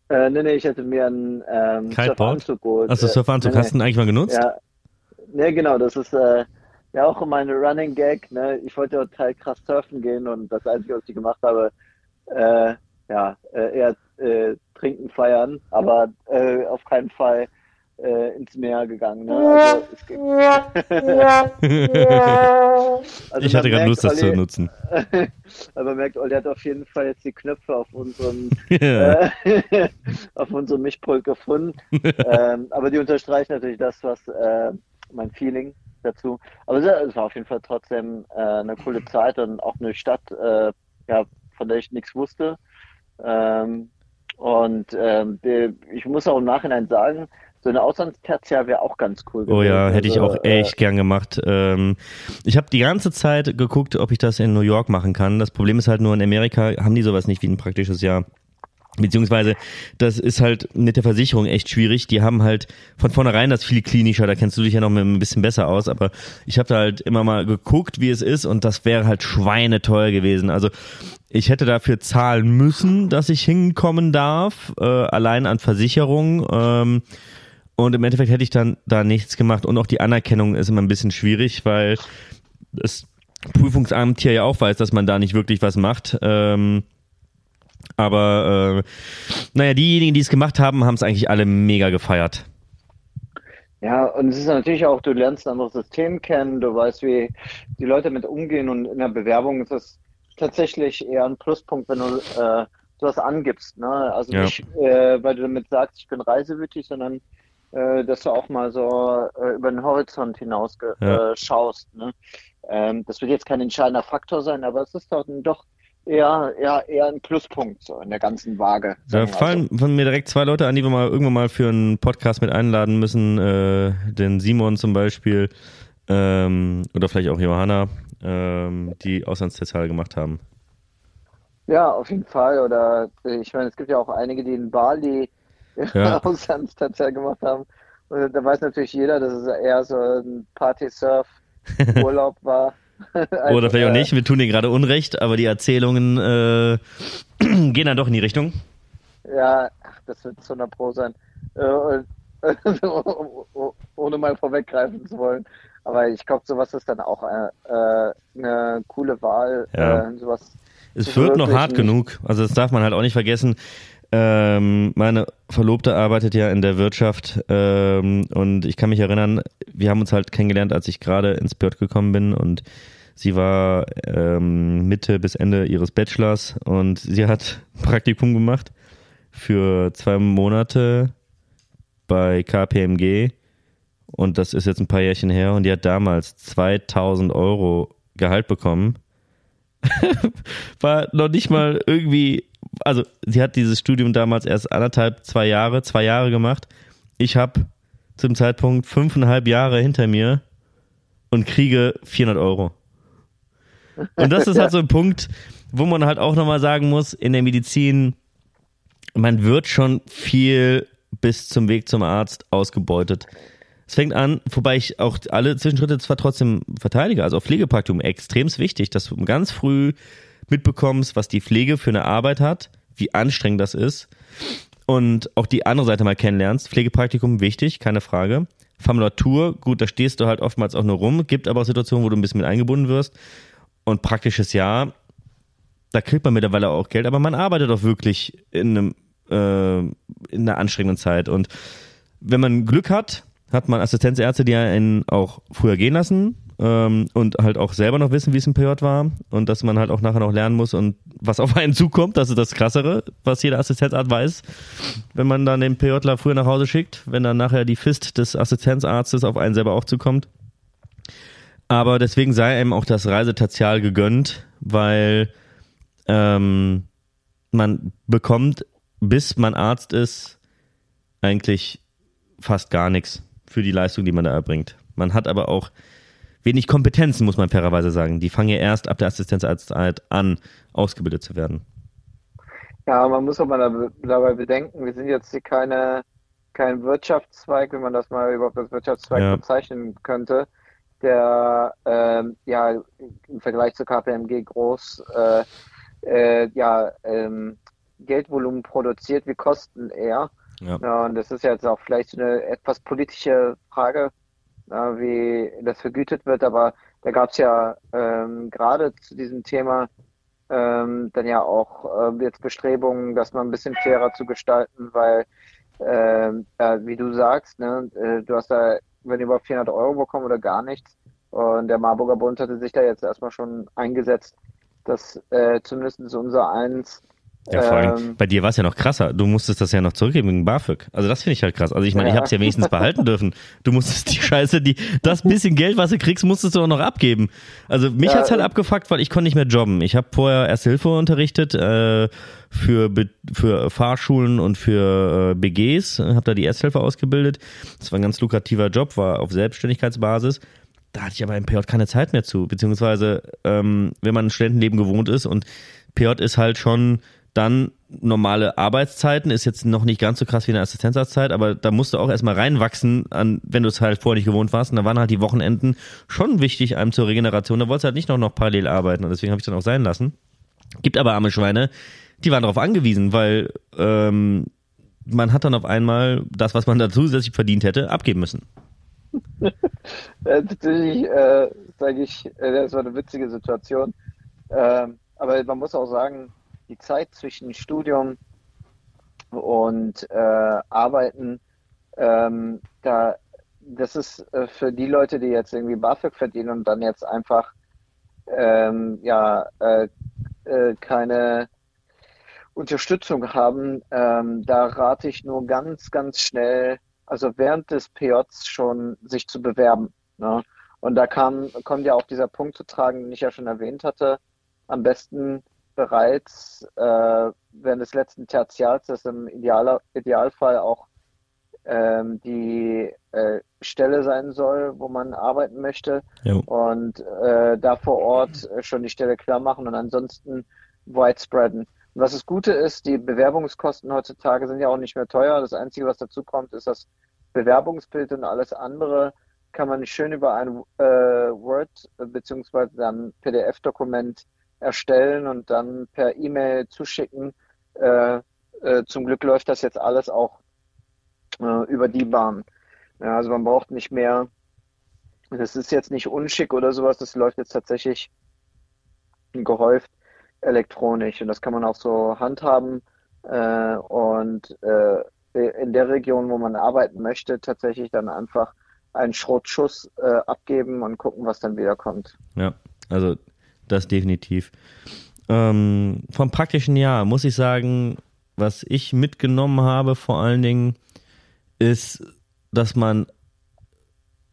Äh, nee, nee, ich hätte mir einen ähm, Surfanzug geholt. Achso, Surfanzug, nee, hast du ihn eigentlich mal genutzt? Ja, nee, genau, das ist äh, ja auch meine Running Gag. Ne? Ich wollte total krass surfen gehen und das Einzige, was ich gemacht habe, äh, ja, äh, eher äh, trinken, feiern, aber äh, auf keinen Fall äh, ins Meer gegangen. Ne? Also, (laughs) also ich hatte gerade Lust, das Olli, zu nutzen. (laughs) aber man merkt, Olli hat auf jeden Fall jetzt die Knöpfe auf unserem, (laughs) yeah. äh, auf unserem Mischpult gefunden. ähm, aber die unterstreichen natürlich das, was äh, mein Feeling dazu. Aber es war auf jeden Fall trotzdem äh, eine coole Zeit und auch eine Stadt, äh, ja, von der ich nichts wusste. Ähm, und ähm, ich muss auch im Nachhinein sagen, so eine Auslandstertial wäre auch ganz cool gewesen. Oh ja, hätte ich auch also, echt äh, gern gemacht. Ähm, ich habe die ganze Zeit geguckt, ob ich das in New York machen kann. Das Problem ist halt nur, in Amerika haben die sowas nicht wie ein praktisches Jahr. Beziehungsweise, das ist halt mit der Versicherung echt schwierig. Die haben halt von vornherein das viel klinischer, da kennst du dich ja noch ein bisschen besser aus, aber ich habe da halt immer mal geguckt, wie es ist und das wäre halt schweineteuer gewesen. Also ich hätte dafür zahlen müssen, dass ich hinkommen darf, äh, allein an Versicherung. Ähm, und im Endeffekt hätte ich dann da nichts gemacht. Und auch die Anerkennung ist immer ein bisschen schwierig, weil das Prüfungsamt hier ja auch weiß, dass man da nicht wirklich was macht. Ähm, aber äh, naja, diejenigen, die es gemacht haben, haben es eigentlich alle mega gefeiert. Ja, und es ist natürlich auch, du lernst ein anderes System kennen, du weißt, wie die Leute mit umgehen und in der Bewerbung ist es tatsächlich eher ein Pluspunkt, wenn du äh, sowas angibst. Ne? Also ja. nicht, äh, weil du damit sagst, ich bin reisewütig, sondern äh, dass du auch mal so äh, über den Horizont hinaus ja. äh, schaust. Ne? Ähm, das wird jetzt kein entscheidender Faktor sein, aber es ist doch, doch eher, eher, eher ein Pluspunkt so in der ganzen Waage. Da fallen so. von mir direkt zwei Leute an, die wir mal irgendwann mal für einen Podcast mit einladen müssen. Äh, den Simon zum Beispiel ähm, oder vielleicht auch Johanna, ähm, die Auslandstestale gemacht haben. Ja, auf jeden Fall. Oder ich meine, es gibt ja auch einige, die in Bali ja. (laughs) Auslandstester gemacht haben. Und da weiß natürlich jeder, dass es eher so ein Party-Surf-Urlaub (laughs) war. also, (laughs) Oder vielleicht auch nicht, wir tun dir gerade Unrecht, aber die Erzählungen äh, (clears throat) gehen dann doch in die Richtung. Ja, ach, das wird zu einer Pro sein. Äh, ohne mal vorweggreifen zu wollen. Aber ich glaube, sowas ist dann auch äh, äh eine coole Wahl. Ja. Sowas es wird noch hart genug. Also das darf man halt auch nicht vergessen. Ähm, meine Verlobte arbeitet ja in der Wirtschaft ähm, und ich kann mich erinnern, wir haben uns halt kennengelernt, als ich gerade ins Börd gekommen bin und sie war ähm, Mitte bis Ende ihres Bachelors und sie hat (laughs) Praktikum gemacht für zwei Monate bei KPMG und das ist jetzt ein paar Jährchen her und die hat damals 2000 Euro Gehalt bekommen. (laughs) War noch nicht mal irgendwie also sie hat dieses Studium damals erst anderthalb, zwei Jahre, zwei Jahre gemacht. Ich habe zum Zeitpunkt fünfeinhalb Jahre hinter mir und kriege 400 Euro. Und das ist (laughs) halt so ein Punkt, wo man halt auch nochmal sagen muss, in der Medizin, man wird schon viel bis zum Weg zum Arzt ausgebeutet. Es fängt an, wobei ich auch alle Zwischenschritte zwar trotzdem verteidige, also auch Pflegepraktikum extrem wichtig, dass ganz früh mitbekommst, was die Pflege für eine Arbeit hat, wie anstrengend das ist und auch die andere Seite mal kennenlernst. Pflegepraktikum wichtig, keine Frage. Formulatur, gut, da stehst du halt oftmals auch nur rum, gibt aber auch Situationen, wo du ein bisschen mit eingebunden wirst. Und praktisches Jahr, da kriegt man mittlerweile auch Geld, aber man arbeitet auch wirklich in einem äh, in einer anstrengenden Zeit. Und wenn man Glück hat, hat man Assistenzärzte, die einen auch früher gehen lassen ähm, und halt auch selber noch wissen, wie es im PJ war und dass man halt auch nachher noch lernen muss und was auf einen zukommt, das ist das Krassere, was jeder Assistenzarzt weiß, wenn man dann den PJler früher nach Hause schickt, wenn dann nachher die Fist des Assistenzarztes auf einen selber auch zukommt. Aber deswegen sei einem auch das Reisetertial gegönnt, weil ähm, man bekommt, bis man Arzt ist, eigentlich fast gar nichts für die Leistung, die man da erbringt. Man hat aber auch wenig Kompetenzen, muss man fairerweise sagen. Die fangen ja erst ab der Assistenzarztzeit an, ausgebildet zu werden. Ja, man muss aber dabei bedenken, wir sind jetzt hier keine, kein Wirtschaftszweig, wenn man das mal überhaupt als Wirtschaftszweig ja. bezeichnen könnte, der ähm, ja im Vergleich zur KPMG groß äh, äh, ja, ähm, Geldvolumen produziert, wie kosten er. Ja. ja. und das ist jetzt auch vielleicht eine etwas politische Frage, ja, wie das vergütet wird, aber da gab es ja ähm, gerade zu diesem Thema ähm, dann ja auch äh, jetzt Bestrebungen, das mal ein bisschen fairer zu gestalten, weil, äh, äh, wie du sagst, ne, äh, du hast da, wenn über 400 Euro bekommen oder gar nichts, und der Marburger Bund hatte sich da jetzt erstmal schon eingesetzt, dass äh, zumindest unser eins ja, vor allem, ähm, bei dir war es ja noch krasser. Du musstest das ja noch zurückgeben wegen BAföG. Also das finde ich halt krass. Also ich meine, ja. ich habe es ja wenigstens behalten dürfen. Du musstest die Scheiße, die das bisschen Geld, was du kriegst, musstest du auch noch abgeben. Also mich ja, hat's halt abgefuckt, weil ich konnte nicht mehr jobben. Ich habe vorher Erste Hilfe unterrichtet äh, für für Fahrschulen und für äh, BGs, habe da die Ersthilfe ausgebildet. Das war ein ganz lukrativer Job, war auf Selbstständigkeitsbasis da hatte ich aber im PJ keine Zeit mehr zu, beziehungsweise ähm, wenn man ein Studentenleben gewohnt ist und PJ ist halt schon dann normale Arbeitszeiten ist jetzt noch nicht ganz so krass wie eine Assistenzarztzeit, aber da musst du auch erstmal reinwachsen, an, wenn du es halt vorher nicht gewohnt warst. Und da waren halt die Wochenenden schon wichtig einem zur Regeneration. Da wolltest du halt nicht noch, noch parallel arbeiten und deswegen habe ich dann auch sein lassen. Gibt aber arme Schweine, die waren darauf angewiesen, weil ähm, man hat dann auf einmal das, was man da zusätzlich verdient hätte, abgeben müssen. (laughs) Natürlich, äh, sage ich, äh, das war eine witzige Situation. Ähm, aber man muss auch sagen, die Zeit zwischen Studium und äh, Arbeiten, ähm, da, das ist äh, für die Leute, die jetzt irgendwie BAföG verdienen und dann jetzt einfach ähm, ja äh, äh, keine Unterstützung haben, ähm, da rate ich nur ganz, ganz schnell, also während des PJs schon sich zu bewerben. Ne? Und da kam, kommt ja auch dieser Punkt zu tragen, den ich ja schon erwähnt hatte. Am besten bereits äh, während des letzten Tertials, das im Ideal, Idealfall auch ähm, die äh, Stelle sein soll, wo man arbeiten möchte jo. und äh, da vor Ort äh, schon die Stelle klar machen und ansonsten widespreaden. Und was das Gute ist, die Bewerbungskosten heutzutage sind ja auch nicht mehr teuer. Das Einzige, was dazu kommt, ist das Bewerbungsbild und alles andere kann man schön über ein äh, Word beziehungsweise dann PDF-Dokument erstellen und dann per E-Mail zuschicken. Äh, äh, zum Glück läuft das jetzt alles auch äh, über die Bahn. Ja, also man braucht nicht mehr, das ist jetzt nicht unschick oder sowas, das läuft jetzt tatsächlich gehäuft elektronisch und das kann man auch so handhaben äh, und äh, in der Region, wo man arbeiten möchte, tatsächlich dann einfach einen Schrotschuss äh, abgeben und gucken, was dann wieder kommt. Ja, also das definitiv. Ähm, vom praktischen Jahr muss ich sagen, was ich mitgenommen habe, vor allen Dingen, ist, dass man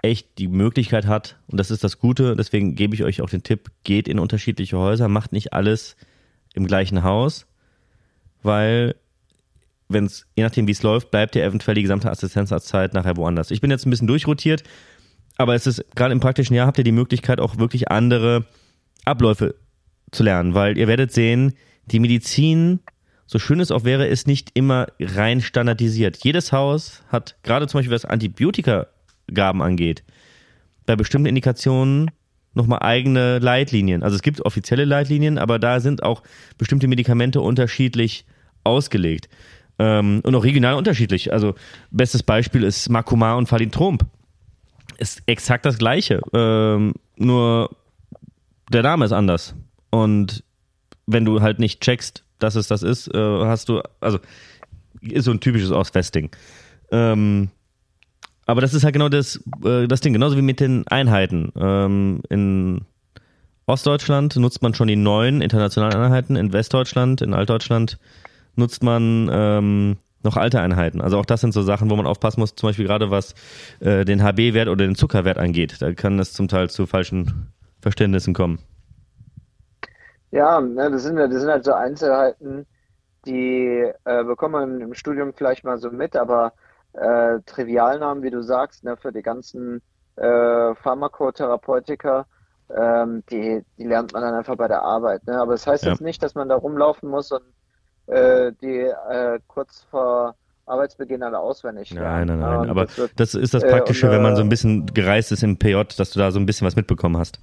echt die Möglichkeit hat, und das ist das Gute, deswegen gebe ich euch auch den Tipp, geht in unterschiedliche Häuser, macht nicht alles im gleichen Haus, weil wenn es, je nachdem wie es läuft, bleibt ja eventuell die gesamte Assistenzarztzeit nachher woanders. Ich bin jetzt ein bisschen durchrotiert, aber es ist gerade im praktischen Jahr habt ihr die Möglichkeit auch wirklich andere Abläufe zu lernen, weil ihr werdet sehen, die Medizin, so schön es auch wäre, ist nicht immer rein standardisiert. Jedes Haus hat, gerade zum Beispiel was Antibiotikagaben angeht, bei bestimmten Indikationen nochmal eigene Leitlinien. Also es gibt offizielle Leitlinien, aber da sind auch bestimmte Medikamente unterschiedlich ausgelegt. Ähm, und auch regional unterschiedlich. Also bestes Beispiel ist Makoma und Falintromp. Ist exakt das gleiche. Ähm, nur der Name ist anders. Und wenn du halt nicht checkst, dass es das ist, äh, hast du, also ist so ein typisches Ostwesting. Ähm, aber das ist halt genau das, äh, das Ding, genauso wie mit den Einheiten. Ähm, in Ostdeutschland nutzt man schon die neuen internationalen Einheiten, in Westdeutschland, in Altdeutschland nutzt man ähm, noch alte Einheiten. Also auch das sind so Sachen, wo man aufpassen muss, zum Beispiel gerade was äh, den HB-Wert oder den Zuckerwert angeht. Da kann es zum Teil zu falschen Verständnissen kommen. Ja, ne, das sind, das sind halt so Einzelheiten, die äh, bekommt man im Studium vielleicht mal so mit, aber äh, Trivialnamen, wie du sagst, ne, für die ganzen äh, Pharmakotherapeutiker, ähm, die, die lernt man dann einfach bei der Arbeit. Ne? Aber das heißt ja. jetzt nicht, dass man da rumlaufen muss und äh, die äh, kurz vor Arbeitsbeginn alle auswendig lernen. Nein, nein, nein. Aber das, wird, das, ist das Praktische, und, wenn man so ein äh, bisschen gereist ist im PJ, dass du da so ein bisschen was mitbekommen hast.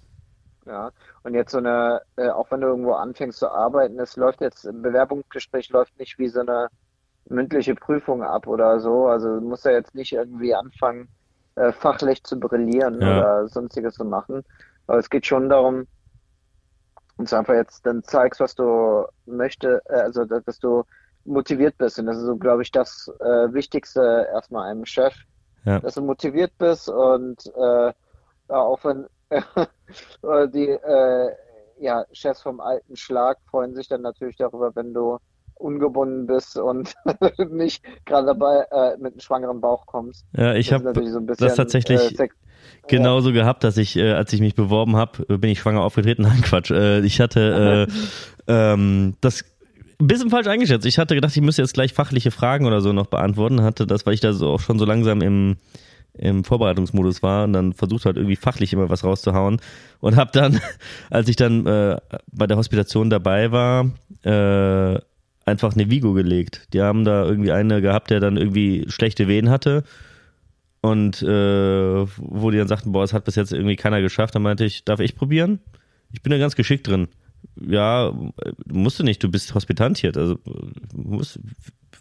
Ja, und jetzt so eine, äh, auch wenn du irgendwo anfängst zu arbeiten, es läuft jetzt, ein Bewerbungsgespräch läuft nicht wie so eine mündliche Prüfung ab oder so. Also du musst ja jetzt nicht irgendwie anfangen, äh, fachlich zu brillieren ja. oder sonstiges zu machen. Aber es geht schon darum, dass du einfach jetzt dann zeigst, was du möchtest, äh, also dass, dass, du motiviert bist. Und das ist so, glaube ich, das äh, Wichtigste erstmal einem Chef, ja. dass du motiviert bist und äh, auch wenn die äh, ja, Chefs vom alten Schlag freuen sich dann natürlich darüber, wenn du ungebunden bist und (laughs) nicht gerade dabei äh, mit einem schwangeren Bauch kommst. Ja, ich habe so das tatsächlich äh, genauso ja. gehabt, dass ich, äh, als ich mich beworben habe, bin ich schwanger aufgetreten. (laughs) Nein, Quatsch. Äh, ich hatte äh, (laughs) ähm, das ein bisschen falsch eingeschätzt. Ich hatte gedacht, ich müsste jetzt gleich fachliche Fragen oder so noch beantworten. Hatte das, weil ich da so auch schon so langsam im im Vorbereitungsmodus war und dann versucht halt irgendwie fachlich immer was rauszuhauen und habe dann, (laughs) als ich dann äh, bei der Hospitation dabei war, äh, einfach eine Vigo gelegt. Die haben da irgendwie eine gehabt, der dann irgendwie schlechte Wehen hatte und äh, wo die dann sagten, boah, es hat bis jetzt irgendwie keiner geschafft, dann meinte ich, darf ich probieren? Ich bin da ganz geschickt drin. Ja, musst du nicht, du bist hospitantiert, also musst,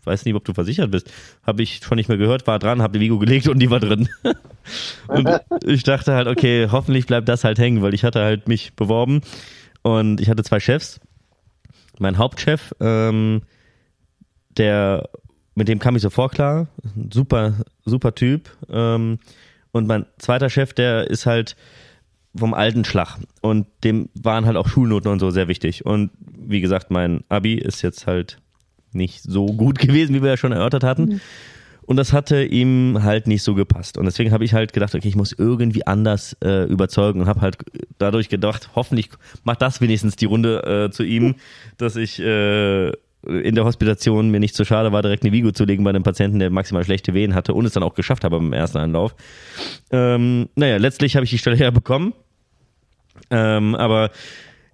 weiß nicht, ob du versichert bist. Habe ich schon nicht mehr gehört, war dran, habe die Vigo gelegt und die war drin. (laughs) und ich dachte halt, okay, hoffentlich bleibt das halt hängen, weil ich hatte halt mich beworben und ich hatte zwei Chefs. Mein Hauptchef, ähm, der, mit dem kam ich sofort klar, super, super Typ. Ähm, und mein zweiter Chef, der ist halt vom alten Schlag und dem waren halt auch Schulnoten und so sehr wichtig. Und wie gesagt, mein Abi ist jetzt halt nicht so gut (laughs) gewesen, wie wir ja schon erörtert hatten. Mhm. Und das hatte ihm halt nicht so gepasst. Und deswegen habe ich halt gedacht, okay, ich muss irgendwie anders äh, überzeugen und habe halt dadurch gedacht, hoffentlich macht das wenigstens die Runde äh, zu ihm, (laughs) dass ich äh, in der Hospitation mir nicht so schade war, direkt eine Vigo zu legen bei einem Patienten, der maximal schlechte Wehen hatte und es dann auch geschafft habe beim ersten Anlauf. Ähm, naja, letztlich habe ich die Stelle (laughs) ja bekommen. Ähm, aber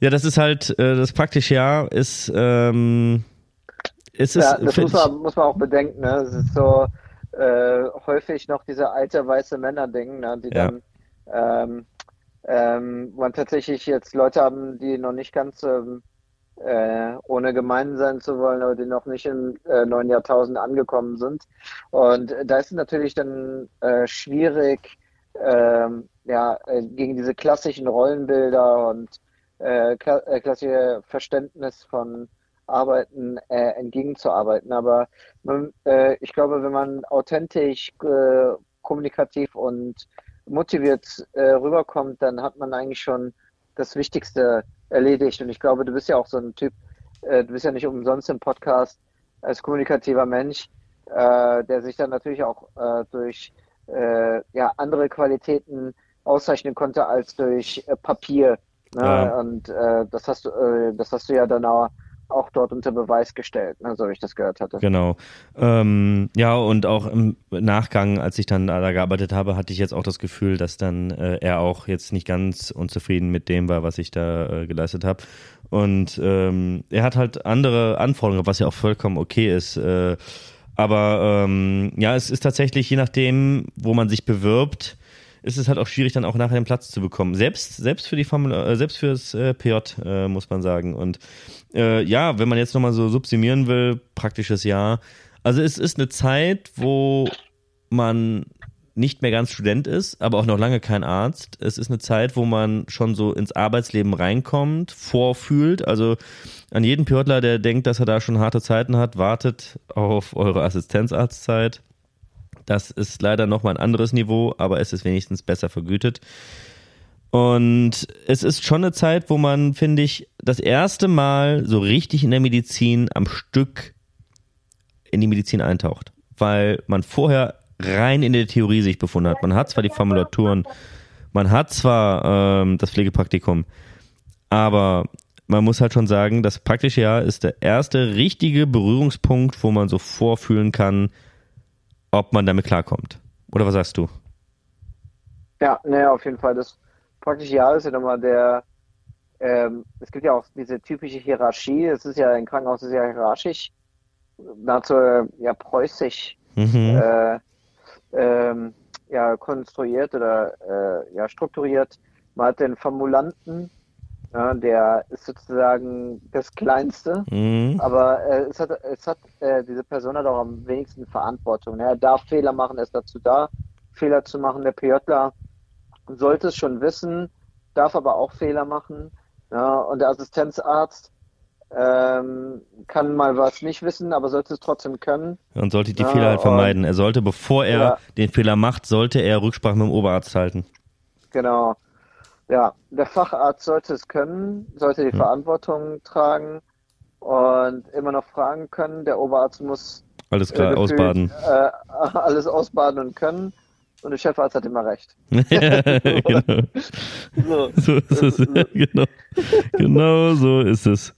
ja, das ist halt, äh, das praktische Jahr ist ähm, ist es, ja, das muss man, muss man auch bedenken. Ne? Es ist so äh, häufig noch diese alte weiße Männer-Ding, ne? die ja. dann, ähm, ähm, man tatsächlich jetzt Leute haben, die noch nicht ganz ähm, äh, ohne gemein sein zu wollen, aber die noch nicht im äh, neuen Jahrtausend angekommen sind. Und da ist es natürlich dann äh, schwierig, ähm, ja, äh, gegen diese klassischen Rollenbilder und äh, kla äh, klassische Verständnis von Arbeiten äh, entgegenzuarbeiten. Aber man, äh, ich glaube, wenn man authentisch, äh, kommunikativ und motiviert äh, rüberkommt, dann hat man eigentlich schon das Wichtigste erledigt. Und ich glaube, du bist ja auch so ein Typ, äh, du bist ja nicht umsonst im Podcast als kommunikativer Mensch, äh, der sich dann natürlich auch durch ja, andere Qualitäten auszeichnen konnte als durch Papier. Ne? Ja. Und das hast du, das hast du ja dann auch auch dort unter Beweis gestellt, ne, so wie ich das gehört hatte. Genau. Ähm, ja, und auch im Nachgang, als ich dann da gearbeitet habe, hatte ich jetzt auch das Gefühl, dass dann äh, er auch jetzt nicht ganz unzufrieden mit dem war, was ich da äh, geleistet habe. Und ähm, er hat halt andere Anforderungen, was ja auch vollkommen okay ist. Äh, aber ähm, ja, es ist tatsächlich, je nachdem, wo man sich bewirbt, ist es halt auch schwierig, dann auch nachher den Platz zu bekommen. Selbst, selbst für die Formel, äh, selbst fürs äh, PJ, äh, muss man sagen. Und äh, ja, wenn man jetzt nochmal so subsumieren will, praktisches Jahr. Also es ist eine Zeit, wo man nicht mehr ganz Student ist, aber auch noch lange kein Arzt. Es ist eine Zeit, wo man schon so ins Arbeitsleben reinkommt, vorfühlt. Also an jeden Pjotler, der denkt, dass er da schon harte Zeiten hat, wartet auf eure Assistenzarztzeit. Das ist leider nochmal ein anderes Niveau, aber es ist wenigstens besser vergütet. Und es ist schon eine Zeit, wo man, finde ich, das erste Mal so richtig in der Medizin am Stück in die Medizin eintaucht. Weil man vorher rein in der Theorie sich befunden hat. Man hat zwar die Formulaturen, man hat zwar ähm, das Pflegepraktikum, aber man muss halt schon sagen, das praktische Jahr ist der erste richtige Berührungspunkt, wo man so vorfühlen kann, ob man damit klarkommt. Oder was sagst du? Ja, ne, auf jeden Fall. Das praktische Jahr ist ja nochmal der, ähm, es gibt ja auch diese typische Hierarchie, es ist ja ein Krankenhaus ist ja hierarchisch, nahezu ja preußisch mhm. äh, ähm, ja, konstruiert oder äh, ja, strukturiert. Man hat den Formulanten, ja, der ist sozusagen das Kleinste, mhm. aber äh, es hat, es hat äh, diese Person hat auch am wenigsten Verantwortung. Er darf Fehler machen, er ist dazu da, Fehler zu machen. Der PJler sollte es schon wissen, darf aber auch Fehler machen. Ja, und der Assistenzarzt ähm, kann mal was nicht wissen, aber sollte es trotzdem können. Und sollte die ja, Fehler halt vermeiden. Er sollte, bevor er ja. den Fehler macht, sollte er Rücksprache mit dem Oberarzt halten. Genau. Ja, der Facharzt sollte es können, sollte die hm. Verantwortung tragen und immer noch fragen können. Der Oberarzt muss alles klar, äh, gefühlt, ausbaden. Äh, (laughs) alles ausbaden und können. Und der Chefarzt hat immer recht. (laughs) ja, genau. so. (laughs) So, so, so, genau. genau so ist es.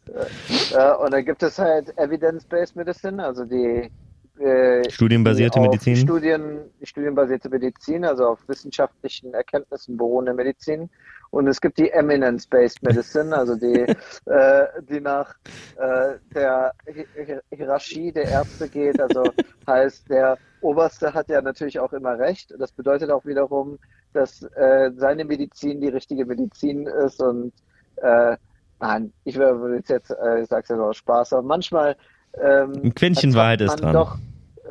Und dann gibt es halt Evidence-Based Medicine, also die äh, studienbasierte die Medizin. Studien, studienbasierte Medizin, also auf wissenschaftlichen Erkenntnissen beruhende Medizin. Und es gibt die Eminence-Based Medicine, also die, (laughs) äh, die nach äh, der Hierarchie der Ärzte geht. Also heißt, der Oberste hat ja natürlich auch immer recht. Das bedeutet auch wiederum, dass äh, seine Medizin die richtige Medizin ist. Und äh, nein, ich würde jetzt, äh, ich sage es ja nur aus Spaß, aber manchmal ähm, ein Quäntchen Wahrheit ist dran. Doch,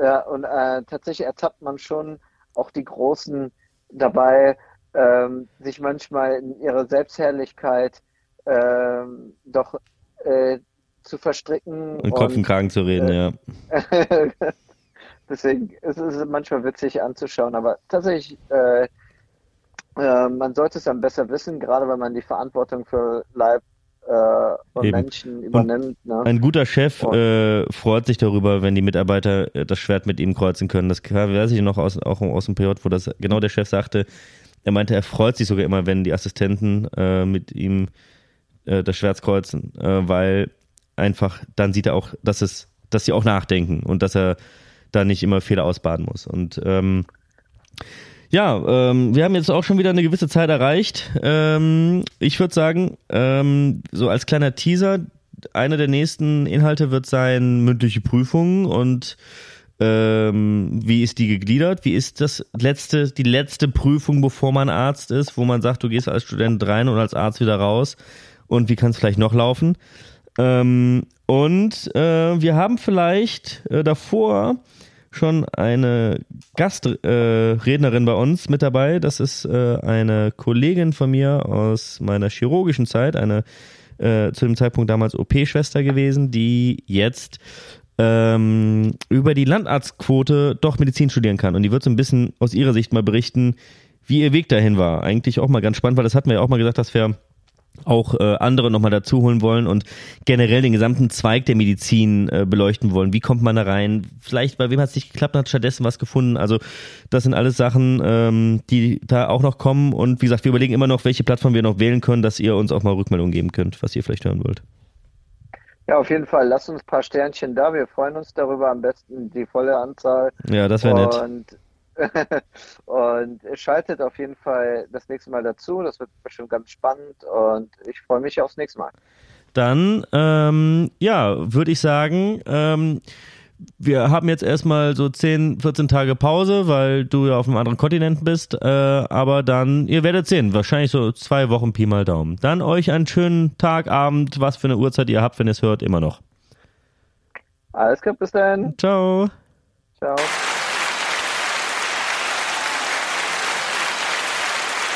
ja, und äh, tatsächlich ertappt man schon auch die Großen dabei, ähm, sich manchmal in ihrer Selbstherrlichkeit ähm, doch äh, zu verstricken. Und Kopf und Kragen zu reden, äh, ja. (laughs) Deswegen ist es manchmal witzig anzuschauen, aber tatsächlich, äh, äh, man sollte es dann besser wissen, gerade wenn man die Verantwortung für Leib äh, und Eben. Menschen übernimmt. Ne? Ein guter Chef äh, freut sich darüber, wenn die Mitarbeiter äh, das Schwert mit ihm kreuzen können. Das weiß ich noch aus, auch aus dem Period, wo das genau der Chef sagte, er meinte, er freut sich sogar immer, wenn die Assistenten äh, mit ihm äh, das Schwert kreuzen, äh, weil einfach dann sieht er auch, dass es, dass sie auch nachdenken und dass er da nicht immer Fehler ausbaden muss. Und ähm, ja, ähm, wir haben jetzt auch schon wieder eine gewisse Zeit erreicht. Ähm, ich würde sagen, ähm, so als kleiner Teaser, einer der nächsten Inhalte wird sein mündliche Prüfungen und ähm, wie ist die gegliedert? Wie ist das letzte, die letzte Prüfung, bevor man Arzt ist, wo man sagt, du gehst als Student rein und als Arzt wieder raus? Und wie kann es vielleicht noch laufen? Ähm, und äh, wir haben vielleicht äh, davor schon eine Gastrednerin äh, bei uns mit dabei. Das ist äh, eine Kollegin von mir aus meiner chirurgischen Zeit, eine äh, zu dem Zeitpunkt damals OP-Schwester gewesen, die jetzt ähm, über die Landarztquote doch Medizin studieren kann. Und die wird so ein bisschen aus ihrer Sicht mal berichten, wie ihr Weg dahin war. Eigentlich auch mal ganz spannend, weil das hatten wir ja auch mal gesagt, dass wir auch äh, andere nochmal dazu holen wollen und generell den gesamten Zweig der Medizin äh, beleuchten wollen. Wie kommt man da rein? Vielleicht bei wem hat es nicht geklappt, hat stattdessen was gefunden. Also das sind alles Sachen, ähm, die da auch noch kommen. Und wie gesagt, wir überlegen immer noch, welche Plattform wir noch wählen können, dass ihr uns auch mal Rückmeldungen geben könnt, was ihr vielleicht hören wollt. Ja, auf jeden Fall. Lasst uns ein paar Sternchen da. Wir freuen uns darüber. Am besten die volle Anzahl. Ja, das wäre nett. Und, (laughs) und schaltet auf jeden Fall das nächste Mal dazu. Das wird bestimmt ganz spannend und ich freue mich aufs nächste Mal. Dann, ähm, ja, würde ich sagen, ähm, wir haben jetzt erstmal so 10, 14 Tage Pause, weil du ja auf einem anderen Kontinent bist. Äh, aber dann, ihr werdet sehen, wahrscheinlich so zwei Wochen Pi mal Daumen. Dann euch einen schönen Tag, Abend, was für eine Uhrzeit ihr habt, wenn ihr es hört, immer noch. Alles klar, bis dann. Ciao. Ciao.